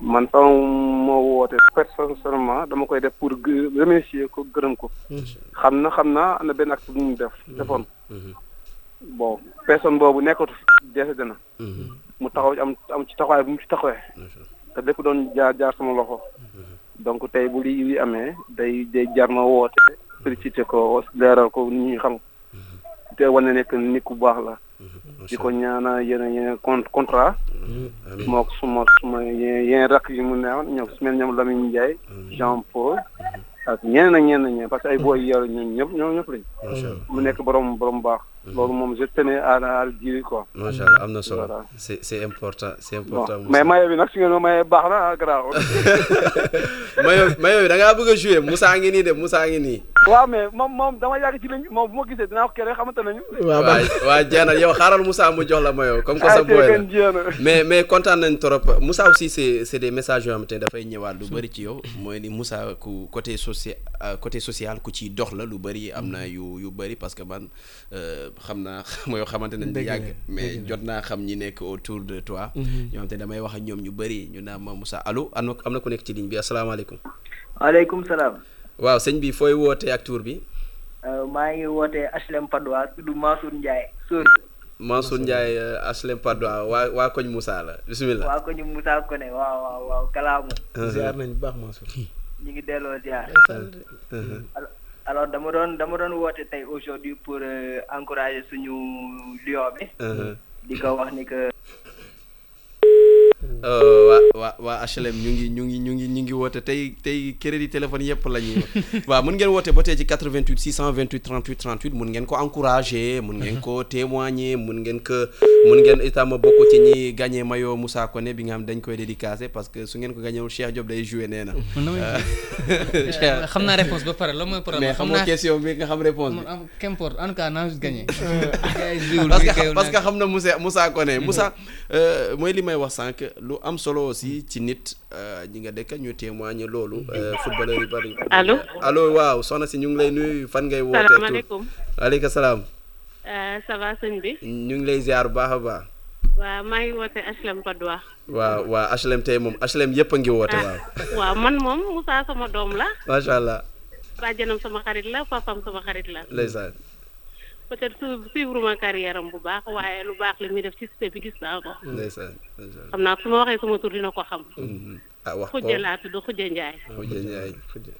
man sama moo woote personnellement dama koy def pour remercier ko gërëm ko. Xam na xam naa am na benn acte bu mu def defoon. Bon personne boobu nekkatu décédé na. Mu taxaw ci am am ci taxawaay bu mu ci taxawee. Te lépp doon jaar jaar sama loxo. Donc tey bu lii li amee day day jar ma woote félicité ko leeral ko nit ñi xam. Te wane nekk nit ku baax la di ko ñaana yeneen yeneen con contrat moo ko suma suma yeneen rakk yi mu neewoon ñoom su mel ñoom Lamine Ndiaye Jean Paul ak ñeneen ak ñeneen ñeneen parce que ay booy ñëpp ñoom ñëpp lañ mu nekk borom borom baax loolu moom je tenais à à dire quoi. Macha allah am na solo. C'est c'est important c'est important mais maye bi nag su ngeen ma mayee baax na ah garaaw. <laughs> Mayo mayo bi da ngaa bëgg a jouer Moussa ngi nii de Moussa ngi nii. Waaw mais moom moom dama yàgg ci ligne moom bu ma gisee dinaa ko kere xamante nañu. Waaw waa waa jeena yow xaaral Moussa mu jox la mayo comme que ah sa boy la. mais mais kontaan nañ trop. Moussa aussi c'est c'est des messages yoo xamante ne dafay ñëwaat lu bëri ci yow. Mooy ni Moussa ku côté social côté social ku ci dox la lu bëri am na yu yu bëri parce que man euh, xam naa <laughs> mooy yoo xamante Dëgg yàgg. mais jot naa xam ñi nekk autour de toi. Ñoo xam ne damay wax ak ñoom ñu bëri ñu naan ma Moussa allo am na am na ku nekk ci ligne bi asalaamaaleykum. Waaleykum salaam. Waaw sëñ bi fooy wootee ak tour bi? Euh, maa ngi wootee HLM Padois tudd Mansour Ndiaye Mansour Ndiaye Aslem HLM Padois waa waa koñ Moussa la bismillah. Waa koñ Moussa Moussa ne waaw waaw waaw kalaamu. Ziar nañ bu baax Mansour. Ñu ngi delloo ziar alors dama doon dama doon woote tey aujourd'hui pour euh, encourager suñu lion bi. Di ko wax ni que waa waa waa HLM ñu ngi ñu ngi ñu ngi ñu ngi woote tey tey crédit téléphone yëpp la ñuy <laughs> waaw mun ngeen woote ba tey ci 88 628 38 38 mun ngeen ko encourager mun ngeen <laughs> ko témoigner mun ngeen ko mun ngeen itam bokk ci ñi gagné mayo Moussa Koné bi nga xam dañ koy dédicacé parce que su ngeen ko gagné wul Cheikh Diop day joué nee na. <laughs> damay xam naa réponse ba pare la mooy problème mais xam xamoo naa question bi nga xam réponse bi. qu'importe en tout cas naa gagné. parce que parce que xam na Moussa Moussa Koné Moussa euh, mooy li may wax sànq lu am solo aussi ci nit euh, ñi nga dëkk ñu témoigner loolu euh, footballeur yu bari. Allô? allo waaw soxna si ñu ngi lay nuyu fan ngay wootee. salaamaaleykum waaleykum salaam. Euh, ça va sëñ bi ñu ngi lay ziar bu baax a baax. waaw maa ngi woote HLM Padois waaw waa HLM tey moom HLM yëpp a ngi woote waaw. waaw man moom Moussa sama doom la macha allah bàjjanam sama xarit la papam sama xarit la ndeysaan. Peut-être su suivre ma carrière am bu baax waaye lu baax li muy def ci cité bi gis naa ko ndeysaan ndeysaan. xam naa su ma waxee sama tur dina ko xam ah wax ko xujja laa tudd xujja Ndiaye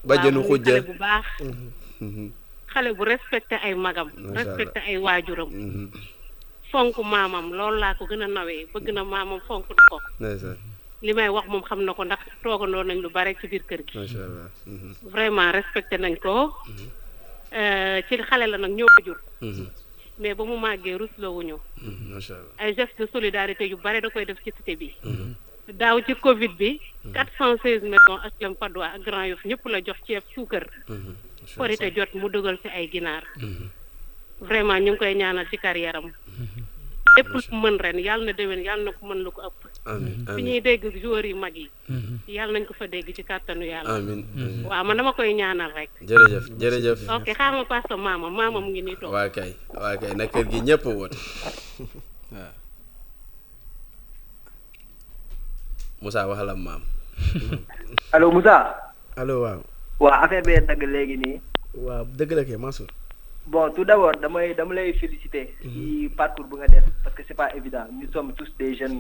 bàjjenu muy Khoudia. xale bu baax xale bu respecté ay magam respecté ay waajuram fonk maamam loolu laa ko gën a nawee bëgg na maamam fonk na ko ndeysaan li may wax moom xam na ko ndax toogandoo nañ lu bare ci biir kër gi macha allah. Vraiment respecté nañ ko ci xale la nag ñoo ko jur. Mhm. mais ba mu màggee rusloowuñu Mhm. macha allah. ay gestes de solidarité yu bare da koy def ci cité bi. Daaw ci covid bi quatre cent seize maisons HLM Padois ak Grand Yoff ñëpp la jox ceeb suukar. Mhm. korite jot mu dugal ci ay ginaar. Vraiment ñu ngi koy ñaanal ci carrière am. Lépp lu mën ren yàlla na déwén yàlla na ko mën lu ko ëpp. Fi ñuy dégg joueurs yu mag yi yàlla nañ ko fa dégg ci kàttanu yàlla. Amiin. waaw man dama koy ñaanal rek. Jërëjëf jërëjëf. ok xaar ma passe maama maama mu ngi nii toog. Waa kay waa kay na kër gi ñëpp woote <laughs> waaw. Moussa waxalam maam. Allo Moussa. Allo waaw. Waa affaire bee dagg léegi nii. Waaw dëgg la kay Mansour bon tout d'abord dama lay féliciter ci parcours bu nga def parce que c'est pas évident. Nous sommes tous des jeunes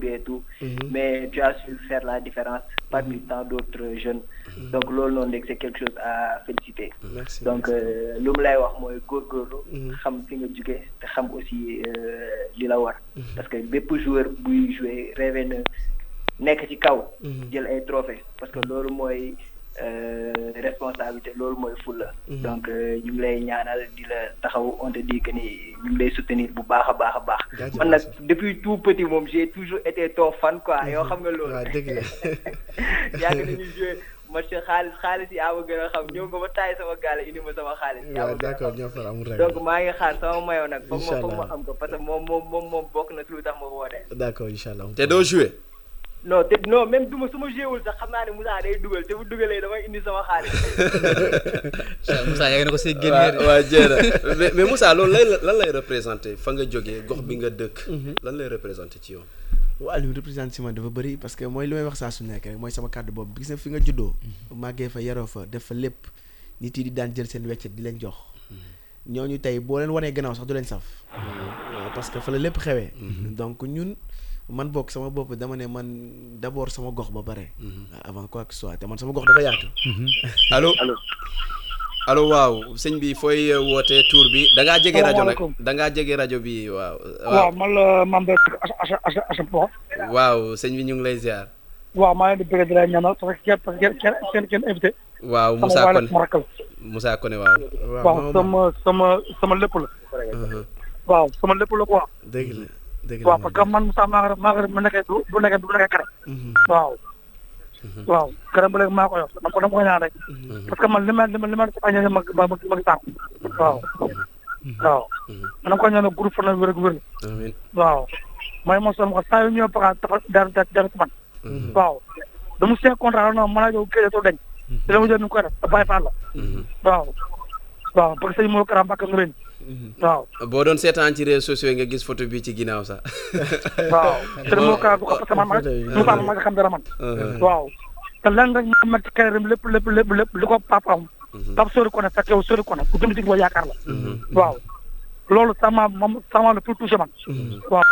bi et tout. Mais tu as su faire la différence parmi tant d'autres jeunes. Donc noonu rek c'est quelque chose à féliciter. Merci donc euh, wax mooy góorgóorlu xam fi nga jóge te xam aussi euh, li la war. Parce que bépp joueur buy jouer rêvé na nekk ci kaw jël ay trophée parce que loolu mooy euh, responsabilité loolu mooy fulla. Donc euh, ñu ngi lay ñaanal di la taxaw on te dit que ni ñu ngi lay soutenir bu baax a baax a baax. Jaajëf, man nag merci. depuis tout petit moom j'ai toujours été ton fan quoi. Yoo xam nga loolu. Waaw dëgg la. <laughs> Yàgg nañu jouer match xaalis xaalis yi ama gën a xam. Ñëw nga ba taay sama gaale indi ma sama xaalis. Waaw d'accord ñoo far amul rek. Donc maa ngi xaar sama mayo nag. Foog ma foog ma Inch'Allah. am ko parce que moom moom moom moom bokk na ci lu tax ma woote. D'accord incha allah te doo joué non te non même duma su ma jéewul sax xam naa ne Moussa day dugal te bu dugalee damay indi sama xaalis. <laughs> Moussa yaa ngi ne ko see waaw génne waaw jéera mais mais Moussa loolu lay lan lay représenté fa nga jógee gox bi nga dëkk? Lan lay représenté ci yow? Waaw li mu représente si man dafa bëri parce que mooy li may wax saa su nekk rek mooy sama kàddu boobu. Gis na fi nga juddoo màggee fa yaroo fa def fa lépp nit yi di daan jël seen weccet di leen jox. Ñooñu tey boo leen wanee gannaaw sax du leen saf. Waaw parce que fa la lépp xewee. Donc ñun man bokk sama bopp dama ne man d'abord sama gox ba pare. Avant quoi que ce soit te man sama gox dafa yaatu. Allo? Allo. Waaw. Sëñ bi fooy euh, wootee tour bi. Da ngaa jege rajo nag. Salaamaaleykum. da ngaa jege rajo bi waaw. Waaw man la membre asa asa asa po waaw sëñ bi ñu ngi lay ziar. Waaw maa leen di bëgg di leen ñaanal parce que kenn parce que kenn kenn kenn invité. Waaw Moussa Koné. Sama Moussa Koné waaw. Waaw sama sama sama lépp la. Uh-huh. waaw sama lépp la quoi. Dëgg la waaw parce que man Moussa maa ngi maa ngi bu nekkee du du nekkee du nekkee kare waaw waaw kare ba léegi maa ko yor dama ko dama ko ñaan rek parce que man li ma li ma li ma def añee ma ma ma naa ko waaw waaw man dama ko ñaan groupe fan wér ak wér waaw mooy moom sama ko saa yu ñëw dara dara dara man waaw dama seen contrat non mën a yow too dañ dama jël ni koy def bàyyi faan la waaw waaw parce que sëñ moo karam nga waaw. Boo doon seetaan ci réseaux sociaux yi nga gis photo bi ci ginnaaw sax. <laughs> Waaw. Te moo kaa bu ko parce que man ma ma nga xam dara man. Waaw. Te lan rek ma ci kayram lépp lépp lépp lépp li ko papaam pap sori ko ne fekk yow sori ko ne ku dund ci boo yaakaar la. Waaw. Loolu sama moom sama la pour touché man waaw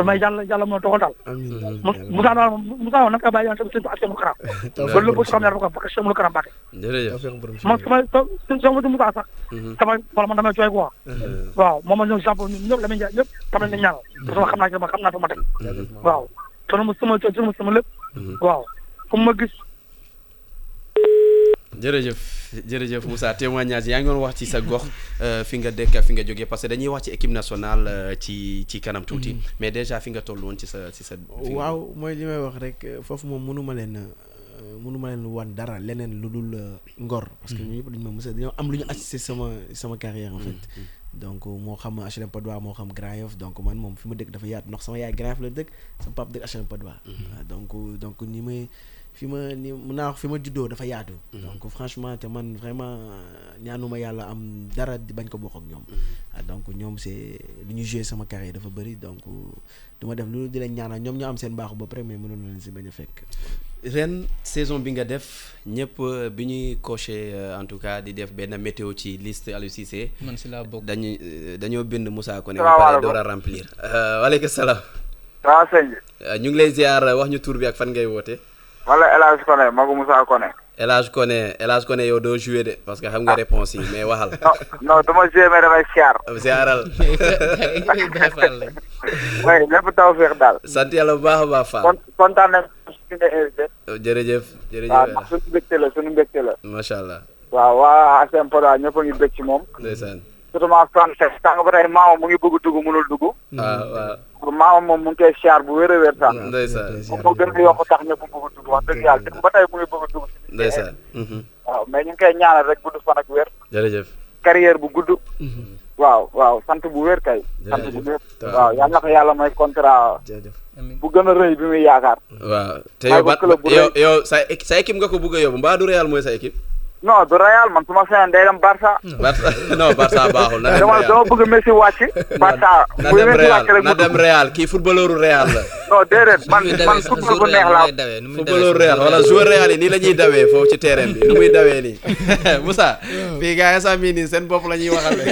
te may yàlla yàlla moo dogal daal amiin mu Moussa daal Moussa woon nag ka bàyyi yoon tamit seen ak seen karam ba lépp ci xam ne dafa ko parce que seen karam bàkke jërëjëf tawfeex borom si man sama sama sama Moussa sax damay wala man damay jooy quoi waaw moom ma ñëw exemple ñun ñëpp la muy jaay ñëpp tamit nañ ñaanal parce que xam naa ci ma xam naa fa ma teg waaw te sama sama sama sama lépp waaw fu ma gis jërëjëf jërëjëf Moussa témoignage yaa ngi doon wax ci sa gox <laughs> euh, fi nga dëkk fi nga jógee parce que dañuy wax ci équipe nationale euh, ci ci kanam tuuti. Mais déjà fi nga toll woon ci sa ci sa waaw mooy li may wax rek euh, foofu moom mënuma leen euh, mënuma leen wan dara leneen lu dul ngor. Parce que ñu ñëpp dañu ma mës a dañoo am lu ñu assisté sama sama carrière en fait. Donc moo xam HLM Patte d'Oie moo xam Grand Yoff donc man moom fi ma dëkk dafa yaatu ndax sama yaay Grand Yoff la dëkk sama papa dëkk HLM donc donc ni may fi ma ni mun naa wax fi ma juddoo dafa yaatu. Donc franchement te man vraiment ñaanuma yàlla am dara di bañ ko bokk ak ñoom. Ah donc ñoom c'est lu ñu joué sama carrière dafa bëri donc du ma def lu di leen ñaanal ñoom ñoo am seen baaxu ba pare mais mënoon na leen si bañ a fekk. Ren saison bi nga def ñëpp euh, bi ñuy coché euh, en tout cas di def benn météo ci liste Aliou Cissé man si laa bokk. dañuy euh, dañoo bind Moussa Koné ba pare door a remplir. Euh, waaleykum salaam. Waaw sëñ bi. Euh, ñu ngi lay ziar wax ñu tur bi ak fan ngay woote wala El Hadj Koné magu Moussa Koné Hadj Koné Hadj Koné yow doo joué de parce que xam nga réponse yi mais waxal. Non dama joué mais damay Fall lañ. oui lépp taw féex daal. Sant yàlla bu baax a baax kon kontaan nañ invité. Jërëjëf jërëjëf suñu mbégte la suñu mbégte la. Macha allah. Waaw waa ASM Poda ñëpp a ngi bég ci moom. Ndeysaan. Surtout ma français tàng ba tey maama mu ngi bëgg dugg mënul dugg. Waaw waaw pour moom mu ngi koy siyaar bu wér a wér sax ndeysaan moo gën a yokk tax ñëpp bëgg a dugg wax dëgg yàlla te ba tey mu ngi bëgg a dugg si ndeysaan waaw mais ñu ngi koy ñaanal rek gudd fan ak wér jërëjëf carrière bu gudd waaw waaw sant bu wér kay sant bu wér waaw yal na ko yàlla may contrat bu gën a rëy bi muy yaakaar waaw te yow yow sa sa équipe nga ko bëgg a yóbbu mbaa du Real mooy sa équipe non du Real man su ma sañoon day dem <laughs> Barça. Non Barça baaxul na dem Real. dama bëgg Messi wàcc. <laughs> Barça na dem Real na dem Real kii footballeuru Real la. <laughs> non déedéet man man football bu neex laa. Sax Real wala joueur Real. Yi nii la ñuy dawee foofu ci terrain bi nu muy dawee nii. <laughs> Moussa fii gars yi sax mii nii seen bopp la ñuy waxal. <laughs>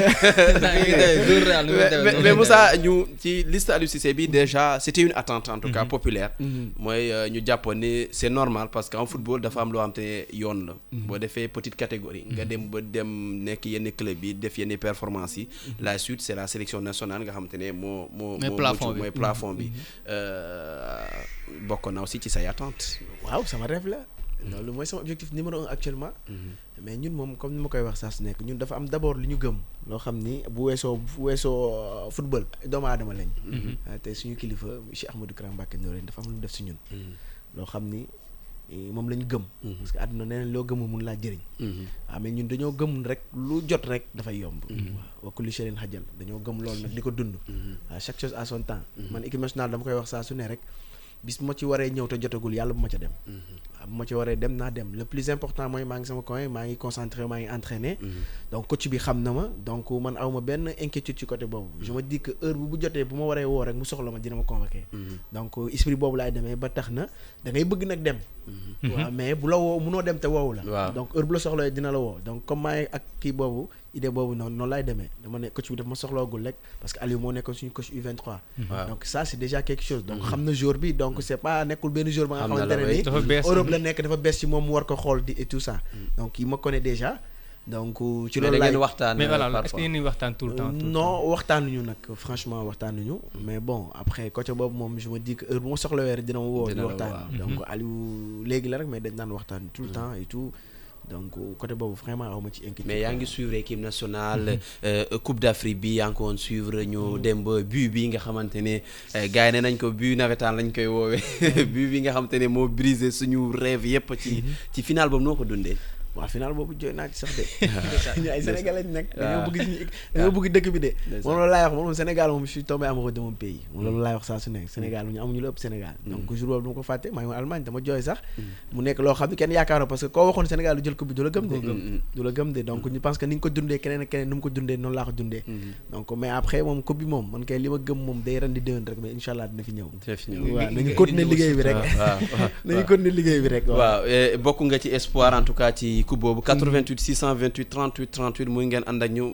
Mais mais- Moussa ñu ci liste Aliou Cissé bi déjà c'était une attente en tout cas populaire. Mooy euh, ñu jàppoon ni c'est normal parce que en football dafa am loo xam te yoon la. Boo defee petite catégorie nga dem ba dem nekk yenn club yi def yenn performance yi. La suite c'est la sélection nationale nga xam te ne moo moo Mooy moo plafond bi. mooy plafond bi Euh, bokk na aussi ci say attente waaw sama rêve la. Loolu mooy sama objectif numéro un actuellement. Mais ñun moom comme ni ma koy wax saa su nekk ñun dafa am d'abord li ñu gëm. Loo xam ni bu weesoo bu weesoo euh, football doomu aadama lañ. Ah, te suñu kilifa Cheikh Ahmadou Kara Mbacké Noreyni dafa am lu mu def si ñun. Loo xam ni moom lañ gëm. Parce que àdduna nee loo gëmul mun laa jëriñ. Waaw mais ñun dañoo gëm rek lu jot rek dafay yomb. Waaw wa kulli shay'in xajal. Dañoo gëm loolu nag di ko dund. Waaw chaque chose à son temps. Man équipe nationale dama koy wax saa su ne rek bis ma ci waree ñëw te jotagul yàlla bu ma ca dem. Waaw bu ma ci waree dem naa dem. Le plus important mooy maa ngi sama coin maa ngi concentré maa ngi entraîné. Donc coach bi xam na ma. Donc man aw ma benn inquiétude ci côté boobu. Je me dis que heure bu bu jotee bu ma waree woo rek mu soxla ma dina ma convoqué donc esprit boobu laay demee ba tax na da ngay bëgg nag dem. Waaw mais bu la woo munoo dem te woowu la. Donc heure bu la soxla dina la woo. Donc comme maa ak kii boobu idée boobu noonu noonu laay demee. Dama ne coach bi daf ma soxloogul rek parce que Aliou moo nekkoon suñu coach U23. Donc ça c'est déjà quelque chose. Donc xam na jour bi donc c'est pas nekkul benn jour ba nga xamante ne ni Europe la nekk dafa bees ci moom mu war ko xool di et tout ça. Donc il me connaît déjà. Donc ci loolu laay waxtaan mais voilà est-ce que yéen waxtaan tout le temps non waxtaanuñu nag franchement waxtaanuñu. Mais bon après côté boobu moom je me dis que heure bu ma soxlawee rek dina ma woo di waxtaan. donc Aliou léegi la rek mais dañ waxtaan tout le temps et tout donc côté boobu vraiment aw ma ci inquiétude mais yaa ngi suivre équipe nationale coupe d'Afrique bi yaa ngi ko woon suivre ñu dem ba but bi nga xamante ne gars yi ne nañ ko but nawetaan lañ koy woowee. <laughs> But bi nga xamante ne moo brisé suñu rêve yépp ci ci final boobu noo ko dundee? Waaw final boobu jooy naa ci sax de. <laughs> <laughs> Ñu ay sénégalais lañ nekk dañoo bëgg suñu <laughs> dañoo bëgg dëkk bi de. Moom loolu laay wax moom Sénégal moom je suis tombé amoureux de mon pays. Moom loolu laay wax saa su nekk Sénégal ñu amuñu ëpp Sénégal. Donc jour boobu dama ko fàtte maa ngi woon Allemagne dama jooy sax. Mu nekk loo xam ne kenn yaakaaroo parce que koo waxoon Sénégal du jël bi du la gëm de. Du la gëm de. Donc ñu pense que ni nga ko dundee keneen ak keneen mu ko dundee noonu laa ko dundee. Donc mais après moom coupe bi moom man kay li ma gëm moom day ren di déwén rek mais incha allah dina fi ñëw. Waaw nañu continuer liggéey bi rek. Nañu continuer liggéey bi rek waaw. Bokk nga ci espoir en tout cas ci coupe boobu 88 628 38 38 muy ngeen ànd ak ñu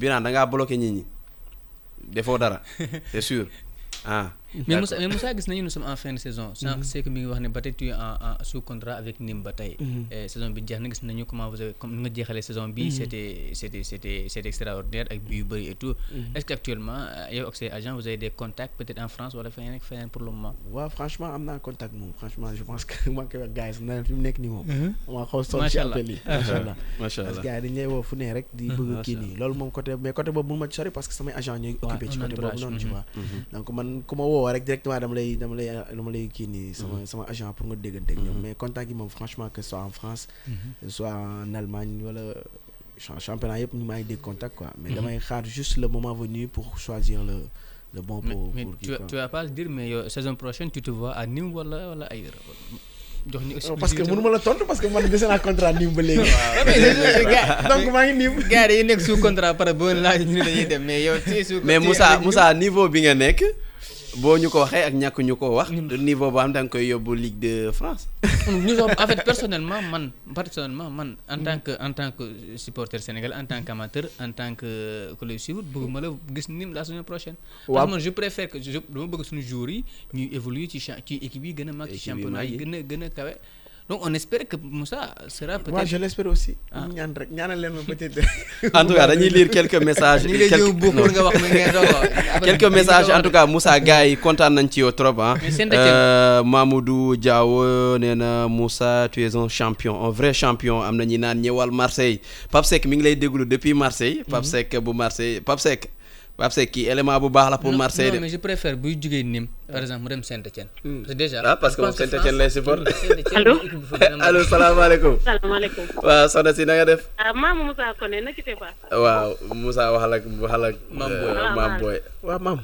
Birane da ngaa bloqué nit ñi. Defoo dara <laughs> c'est sûr. Ah. Mais Moussa mais Moussa gis nañu nous sommes en fin de saison. sànq c'est que mi ngi wax ne ba tey tu es en en sous contrat avec Nîmes ba tey. saison bi jeex na gis nañu comment vous avez comme ni nga jeexalee saison bi. c'était c'était c'était c'était extraordinaire ak bi yu bëri et tout. est-ce que actuellement yow ak say agents vous avez des contacts peut-être en France wala feneen ak feneen pour le moment? waaw franchement am naa contact moom franchement je pense que maa ngi koy wax gars yi sax na fi mu nekk nii moom. maa xaw sonn ci appel yi. macha allah <laughs> macha allah parce que gars yi dañu lay woo fu ne rek. di bëgg kii nii loolu moom côté mais côté boobu mënu ma ci sori parce que samay agents ñooy occupé ci côté boobu noonu tu vois donc man ku ma woo rek directement dama lay dama lay dama lay kii nii sama sama agent pour nga déggante ak ñoom mais contact yi moom franchement que ce soit en France soit en Allemagne wala championnat yëpp ñu maa ngi dégg contact quoi. Mais damay xaar juste le moment venu pour choisir le le bon pour mais pour tu kii quoi. tu vas pas le dire mais saison prochaine tu te vois à Nîmes wala wala ailleurs? Jox ñu parce que mënu ma la tontu parce que man dese naa contrat Nîmes ba léegi. <laughs> <laughs> Donc maa ngi Nîmes. gars yi nekk sous contrat par laaj ñu ne dañuy dem mais yow tu es sous mais Moussa Moussa niveau bi nga nekk boo ñu ko waxee ak ñàkk ñu ko wax niveau boo xam da nga koy yóbbu Ligue de France. <laughs> Nous en fait personnellement <laughs> man personnellement man en tant que en tant que supporter sénégalais en tant qu'amateur en tant que que le suivre bëgguma la gis la saison prochaine. Que man je préfère que je dama bëgg suñu joueurs yi ñuy évoluer ci ci équipe yi gën a mag ci championnat yi. gën a gën a kawe donc on espère que Moussa sera peut-être waaw je l'espère aussi. Ñaan rek ñaanal leen ma peut-être. <laughs> En tout cas dañuy lire quelques <laughs> messages ñu ngi nga wax <laughs> quelques messages en tout cas Moussa gars yi kontaan nañ ci yow trop ah Mamoudou Diaw nee na Moussa tu es un champion un vrai champion. Am na ñi naan ñëwal Marseille. Pape Seck mi ngi lay déglu depuis Marseille. Pape Seck bu Marseille Pape Seck Pape Seck kii élément bu baax la pour Marseille non mais je préfère buy jugee Nîmes par exemple mu dem Saint-Étienne. Parce que déjà ah parce que moom Saint-Étienne lay supporter. Allo allo salaamaaleykum. Salaamaaleykum. Waaw soxna si na nga def? Ah maama Moussa Koné na pas waaw Moussa waxal ak waxal ak Mame Boye waaw maam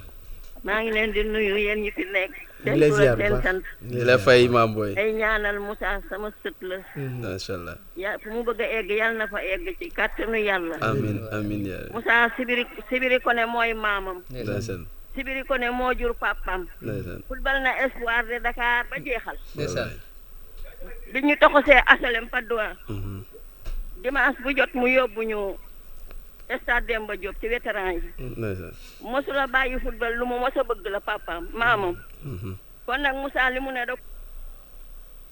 maa ngi leen di nuyu yéen ñi fi nekk. ñu ngi lay ziar bu seen baax sant. di la fay Mame Boye ay ñaanal Moussa sama sët la. macha allah ya fu mu bëgg a egg yal na fa egg ci kàttanu yàlla. amin amin yaa Moussa Sibiri Sibiri Koné mooy maamam. ndeysaan Sibiri Koné moo jur papam. ndeysaan football na espoir de Dakar ba jeexal. ndeysaan bi ñu toxosee asalem Padois. Mhm. dimanche bu jot mu yóbbu ñu stade Demba Diop ci vétéran yi. mosula bàyyi football lu mu mos a bëgg la papaam maamam. Mhm. kon nag Moussa li mu ne da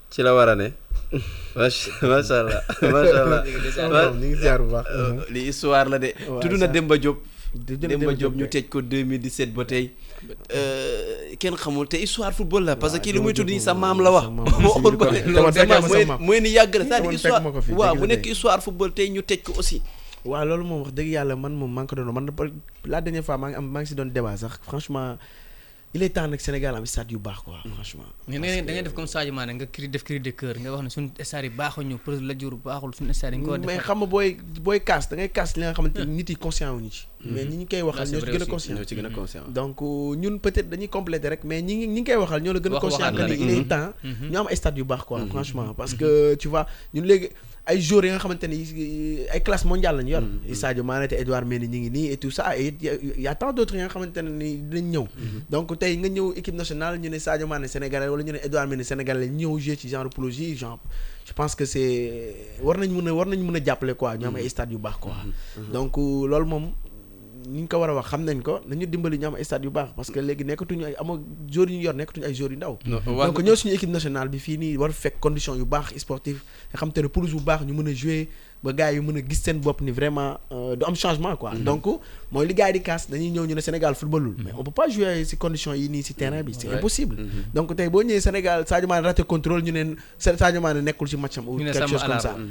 ci la war a ne. Macha allah macha allah. <laughs> Ñu ngi ziar bu baax. Li histoire la de. Tudd na Demba Diop. Di Demba Diop ñu tëj ko 2017 ba tey. Euh, kenn xamul te histoire football la parce que kii li muy tudd nii sa maam la wax. la, <laughs> waxul ba mooy ni yàgg c'est-à-dire histoire fi, waaw la nekk histoire football tey ñu tëj ko aussi. Waaw loolu moom wax dëgg yàlla man moom maa ngi ko doon man ba- la dernière fois maa ngi am maa ngi si doon débat sax. Franchement il est temps nag Sénégal am stade yu baax quoi. Franchement. mais da ngay def comme Sadio Mané nga cri def cri de cœur nga wax ne suñu stade yi baaxuñu la jur baaxul suñu stade yi nga mais xam nga booy booy kaas da ngay kaas li nga xamante ni nit yi conscient wuñu ci. mais ñi ñu koy waxal ñoo ci gën a conscient. ñoo ci gën a conscient. donc euh, ñun peut-être dañuy compléter rek mais ñi ngi ñi ngi koy waxal ñoo la gën a conscient que ni il est Mhm. temps ñu am stade yu baax quoi franchement. Parce que tu vois ñun léegi ay joueurs yi nga xamante ni ay classe mondiale lañu yor. Sadio Mané te Edouard Mendy ñi ngi nii et tout ça et il y a- tant d'autres yi nga xamante ne ni dinañ ñëw. Donc tey nga ñëw équipe nationale ñu ne Sadio Mané sénégalais wala ñu ne Edouard Mendy sénégalais ñëw jouer ci genre je pense que c'est war nañ mën a war nañ mën a jàppale quoi. Ñu am ay stade yu baax quoi. Donc loolu moom ni ñu ko war a wax xam nañ ko nañu dimbali ñu am ay stade yu baax parce que léegi nekkatuñu ay ama joueurs yu ñu yor nekkatuñu ay joueurs yu ndaw. Donc ñoo suñu équipe nationale bi fii nii war fekk condition yu baax sportive nga xam te ne pelouse bu baax ñu mën a jouer ba gars yi mën a gis seen bopp ni vraiment euh, du am changement quoi. Donc mooy li gars yi di kaas dañuy ñëw ñu ne Sénégal footballul. Mais on peut pas jouer si condition yi nii si terrain bi c'est impossible. Donc tey boo ñëwee Sénégal Sadio Mané raté contrôle ñu ne Sadio Mané nekkul si match am ou Ñu ne quelque Samba chose comme ça. Alar.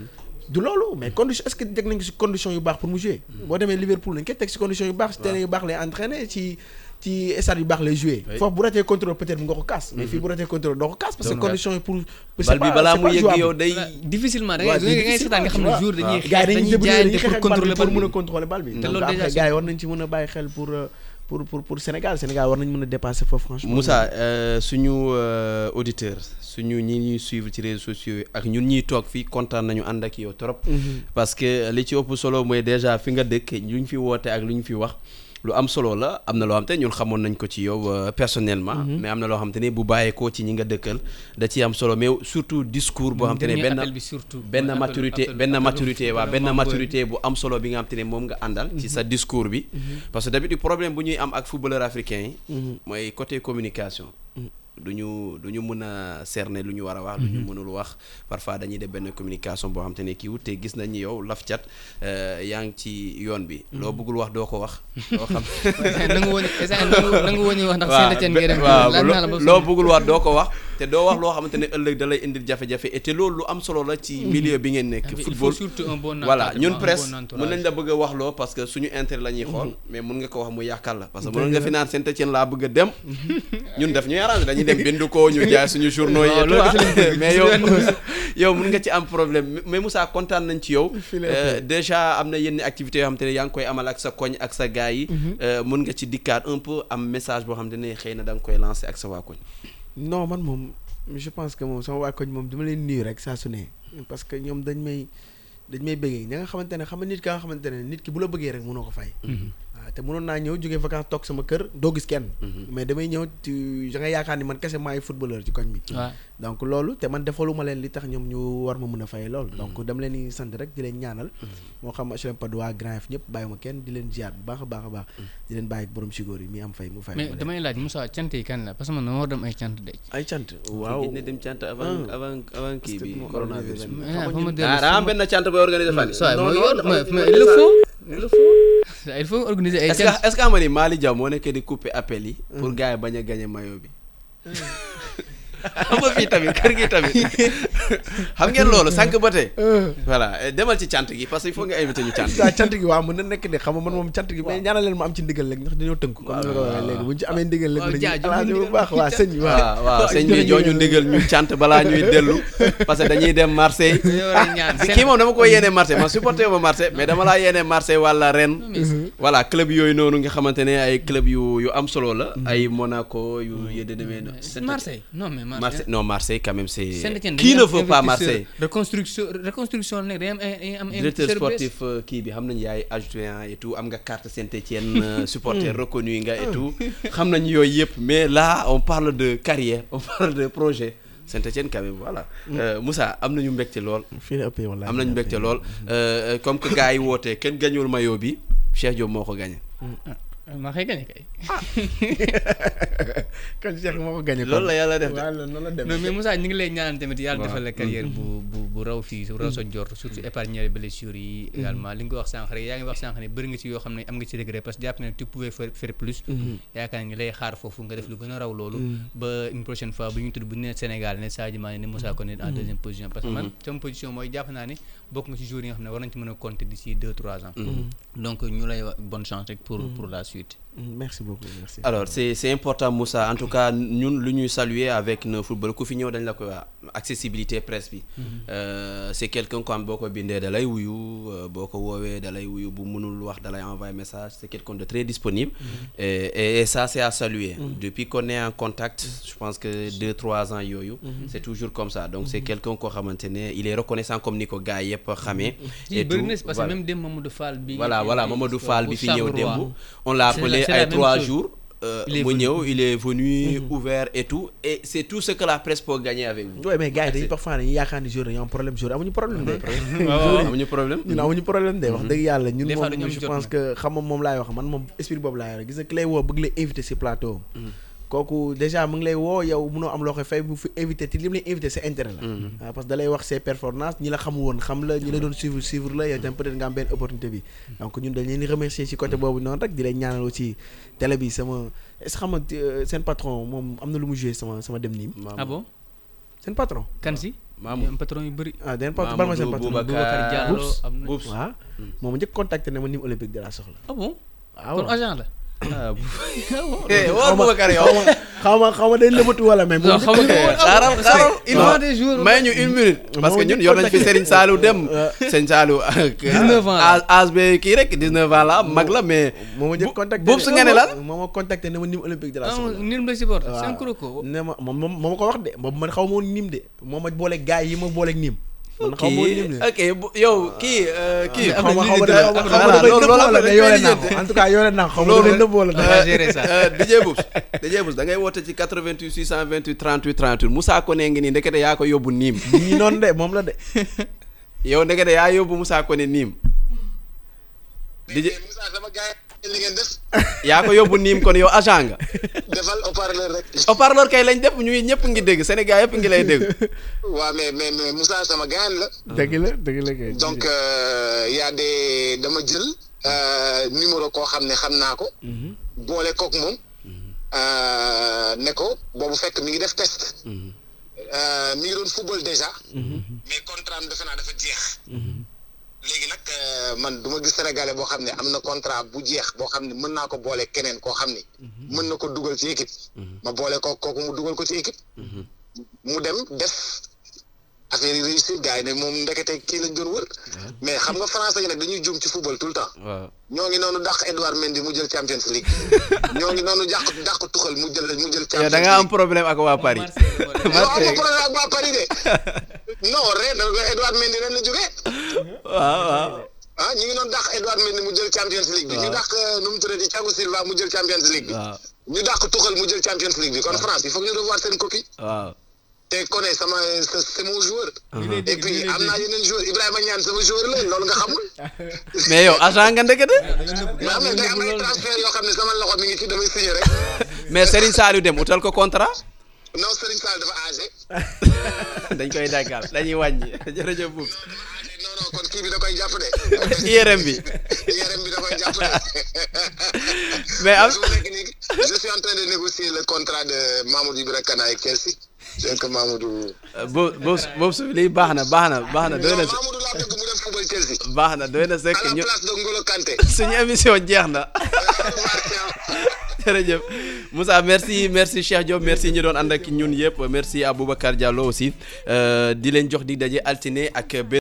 Du loolu mais condition est-ce que teg nañ ko si condition yu baax pour mu jouer? Boo demee Liverpool nañ koy teg si condition yu baax si terrain yu baax lay entraîner ci ci stade yu baax lay jouer Oui. foofu bu ratee contrôle peut-être nga ko kaas mais fii bu ratee contrôle doo ko kaas parce que condition yi pour c'est bal bi pas- balaa c'est mu pas yegg jouable. yow day Voilà, difficilement da ngay da ngay difficilement, seetaan nga xam tu ne vois. jour dañuy gars yi dañuy dañuy débrouiller jaayante dañuy pour xeex ak bal contrôler bi pour bal mën a bi. contrôler bal bi te donc loolu après déjà gars yi war nañ ci mën a bàyyi xel pour pour pour pour Sénégal Sénégal war nañ mën a dépasser foofu franchement Moussa euh, suñu euh, auditeur suñu ñi ñuy suivre ci réseaux sociaux yi ak ñun ñuy toog fii kontaan nañu ànd ak yow trop. parce que li ci ëpp solo mooy déjà fi nga dëkk lu ñu fi woote ak lu ñu fi wax lu am solo la am na loo xam te ñun xamoon nañ ko ci yow euh, personnellement. mais am na loo xam te ne bu bàyyeekoo ci ñi nga dëkkal da ci am solo. Mais surtout discours boo xam te ne benn benn maturité benn maturité waa benn maturité bu am solo bi nga xam te ne moom nga àndal ci sa discours bi. Parce que d'habitude problème bu ñuy am ak footballeur africain yi mooy côté communication. Du ñu du ñu mën a cerner lu ñu war a wax lu ñu mënul wax. Parfois dañuy def benn communication boo xam te ne te gis nañ ni yow laf cat euh, yaa ngi ci yoon bi. Loo bëggul wax doo ko wax. <laughs> Loo xam nangu woon nangu woon ñu wax ndax waaw Saint-Étienne ngay dem waaw loo bëggul wax doo ko wax te doo wax loo xamante ne ëllëg da lay indil jafe-jafe et te loolu lu am solo la ci milieu bi ngeen nekk football. surtout un bon voilà ñun un presse mën nañ la bëgg a wax loo parce que suñu intérêt la ñuy xool mais mun nga ko wax mu yàqal la. Parce que mënoon nga fi naan laa bëgg a dem. <laughs> Ñun def ñuy arrangé dañuy dem bindu ko ñu jaay suñu journaux yi <laughs> mais yow <laughs> yow mun nga ci am problème. Mais Moussa kontaan nañ ci yow. Fii la ëppee. déjà am na yenn activités yoo xam te ne yaa ngi koy amal ak sa koñ ak sa gars yi. Mun nga ci dikkaat un peu am message boo xam te ne xëy na da nga koy ak sa waa koñ. Non man moom je pense que moom sama waa koñ moom dama leen nuyu rek saa su ne. Parce que ñoom dañ may dañ may bëggee ña nga xamante ne xam nit ka nga xamante ne nit ki bu la bëggee rek mënoo ko fay. Waaw te mënoon naa ñëw jógee vacances toog sama kër doo gis kenn. Mais damay ñëw tu da nga yaakaar ni man kese maay footballeur ci koñ bi. Donc loolu te man defaluma leen li tax ñoom ñu war ma mën a fay loolu. Donc dama leen di sant rek di leen ñaanal. Moo xam HLM d'Oie Grand Yoff ñëpp bàyyi ma kenn di leen ziar bu baax a baax a baax. Di leen bàyyi ak borom sigóor yi mi am fay mu fay mais damay laaj Moussa cant yi kan la? Parce que man dama war dem ay cant de. ay cant? Waaw. na dem cant avant Ah. avant avant kii bi coronavirus Ah, xam fa nga ma ñun- dellu ah daa am benn cant booy organisé fan Ça, non, mais- il le faut. Il faut. organiser est-ce que est-ce que xam nga ni Mali moo nekk di couper appel yi pour gars yi bañ a gagné maillot bi <laughs> xam nga fii tamit kër gi tamit. <laughs> Xam ngeen loolu sànq ba tey. Voilà eh, demal ci cant gi parce que il faut nga invité ñu cant waaw cant gi waaw mën na nekk de xam nga man moom cant gi mais ñaanal leen ma am ci ndigal léegi ndax dañoo tënk léegi. Bu ñu ci amee ndigal waaw, léegi dañuy ndigal. bu baax waa sëñ bi waaw. Waaw waaw sëñ bi ndigal ñu cant balaa ñuy dellu parce que dañuy dem Marseille <laughs> kii moom dama ko yéene Marseille man supporté ma Marseille mais dama laa yéene Marseille wala Rennes voilà club yooyu noonu nga xamante ne ay club yu yu am solo la. Ay Monaco yu yëde demee noonu Marseille non mais Marseille. Marseille. non Marseille quand même c'est qui ne veut pas. Marseille? Reconstruction reconstruction nekk dañuy am am directeur sportif euh, kii bi xam nañu yaay adjoint et tout am nga carte Saint-Étienne euh, <laughs> supporter reconnu nga et tout. Xam nañu yooyu yëpp mais là on parle de carrière on parle de projet. Saint-Étienne quand même voilà. Euh, Moussa am nañu mbégte lool. Fii la ëppee wallaahi am nañu mbégte lool. Comme que gars yi wootee kenn gañul maillot bi Cheikh Diop moo ko gagné xëy gañe kay. kon Cheikh moo ko gagné kon. loolu la def de. waaw loolu la dem non mais Moussa ñu ngi lay ñaanal tamit Waaw. defal la carrière bu bu bu raw fii raw sa njort surtout épargner blessures yi également li nga wax sànq rek yaa ngi wax sànq ne bëri nga ci yoo xam ne am nga ci regret parce que jàpp nga ne tu pouvais faire faire plus yaakaar ngi lay xaar foofu nga def lu gën a raw loolu ba une prochaine fois bu ñu tudd bu nee Sénégal ne Sadio Mané ne Moussa Koné en deuxième position parce que man. Sama position mooy jàpp naa ne bokk nga ci joueurs yi nga xam ne war nañ ci mën a compter d'ici deux trois ans donc ñu lay bonne chance rek pour pour la suite Institute merci beaucoup merci. alors c'est c'est important Moussa en tout cas ñun lu ñuy saluer avec no football ku fi ñëw dañ la wax accessibilité presse bi. c'est quelqu'un ko am boo ko bindee da lay wuyu boo ko woowee da lay wuyu bu mënul wax da lay envoyer message c'est quelqu'un de très disponible. et et ça c'est à saluer. depuis qu'on est en contact je pense que deux trois ans yooyu. c'est toujours comme ça donc c'est quelqu'un koo xamante ne il est reconnaissant comme ni ko gars yëpp xamee. et tout parce que même dem Mamadou Fall bi. voilà voilà Mamadou Fall bi fi ñëw démb. on l'a appelé ay trois jours. mu ñëw il est venu ouvert et tout. Et c'est tout ce que la presse peut gagner avec vous. oui mais gars yi dañuy parfois dañuy yaakaar ni jour dañoo am problème jour amuñu problème de. <laughs> amuñu problème. ñun amuñu problème de wax dëgg yàlla. Ñun moom je pense que xam moom laay wax man moom esprit boobu laay wax gis nga bëgg la invité si plateau kooku déjà mu ngi lay woo yow mënoo am loo koy fay bu fi invité te li mu lay invité c'est intérêt la. Waaw parce que da lay wax ses performances ñi la xamul woon xam la ñi la doon suivre suivre la yow tam peut-être nga am benn opportunité bi. Donc ñun dañ leen di remercier ci côté boobu noonu rek di leen ñaanal aussi télé bi sama est-ce xam nga seen patron moom am na lu mu joué sama sama dem niim ah bon? Seen patron? Kan si? Mamadou patron yu bëri. Ah den patron ban ma seen patron. Boubacar Diallo am na. Waaw moom ma njëkk contacté ne ma nim olympique de la soxla. Ah bon? Waaw. Kon agent la woo Boubacar yow xaw ma xaw ma day lëbatu wala mais moom xaaral xaaral. il faut des jours may ñu une minute parce que ñun yor nañ fi Serigne Saliou dem Serigne Saliou 19 ans la. Âge bi kii rek 19 ans la mag la mais moo ma njëkk contacté boobu su nga ne lan? moo ma contacté ne ma nim olympique de la soxla nim la support c'est un croco ne ma moom moom moo ma ko wax de boobu man xaw ma woon nim de. Moo ma boole gars yi ma booleeg nim xaw ma de. ok yow kii kii xaw ma xaw ma xaw ma dafay nëbb wala da yoole naa ko. en tout cas yoole naa ko. Xaw ma dafay nëbb wala da gérer ça DJ Boubs <laughs> DJ Boubs da ngay woote ci 88 628 38 38 Moussa Koné ngi nii ndekete yaa ko yóbbu niim nii noonu de moom la de. <laughs> Yow ndekete yaa yóbbu Moussa Koné niim <laughs> DJ Moussa sama gars li ngeen def yaa ko yóbbu niim kon yow agent nga defal haut-parleur rek. Haut-parleur kay lañ def ñuy ñëpp ngi dégg Sénégal yëpp ngi lay dégg waaw mais mais mais Moussa sama gars la dëgg la dëgg la kay donc y a des dama jël numéro koo xam ne xam naa ko. Boole kook moom. Ne ko boobu fekk mi ngi def test. Mi ngi doon football déjà. Mais contrat am defe naa dafa jeex léegi nag man du ma gis sénégalais boo xam ne am na contrat bu jeex boo xam ne mën naa ko boole keneen koo xam ne mën na ko dugal ci équipe. Ma boole ko kooku mu dugal ko ci équipe. Mu dem def affaire yi réussir gars yi ne moom ndekete kii lañ doon wër. Mais xam nga français yi nag dañuy juum ci football tout le temps. Ñoo ngi noonu dàq Edouard Mendy mu jël Champions League. <laughs> Ñoo ngi noonu dàq dàq tuxal mu jël mu jël Champions League da nga am problème ak waa Paris. Non am problème ak waa Paris de. <laughs> Non ren Edouard Mendy ren la jógee waaw waaw. Ah ñu ngi doon dàq Edouard Mendy mu jël Champions League bi. Ñu dàq nu mu tuddati Thiago Silva mu jël Champions League bi. Ñu dàq tuxal mu jël Champions League bi. Kon France il faut que ñu revoir seen coquille waaw te Koné sama c'est mon joueur. Et puis am naa yeneen joueur Ibrahima Niane sama joueur la loolu nga xamul. <laughs> <laughs> Mais yow agent nga ndekete? Mais am na day am ay transfert yoo xam ne sama loxo mi ngi ci damay signé rek. <laughs> Mais Serigne Saliou dem utal ko contrat? Non Serigne Sall dafa âgé. Dañ koy daggal dañuy wàññi. Jërëjëf Boubs non non kon kii bi da koy jàpp de. IRM bi. IRM bi da koy jàpp de. Mais am su nekk nii je suis en train de négocier le contrat de Mamadou Ibra Kane avec Chelsea que Mamadou. Bo bo Boubs lii baax na baax na baax na doy na Mamadou laa bëgg mu dem football Chelsea. Baax na doy na sekk à la ñu place de Ngolo Kanté. <laughs> suñu émission jeex na. <laughs> Jërëjëf. Moussa merci merci Cheikh Diop merci ñu doon ànd ak ñun yëpp. Merci Aboubacar Diallo aussi. Di leen jox di daje altine ak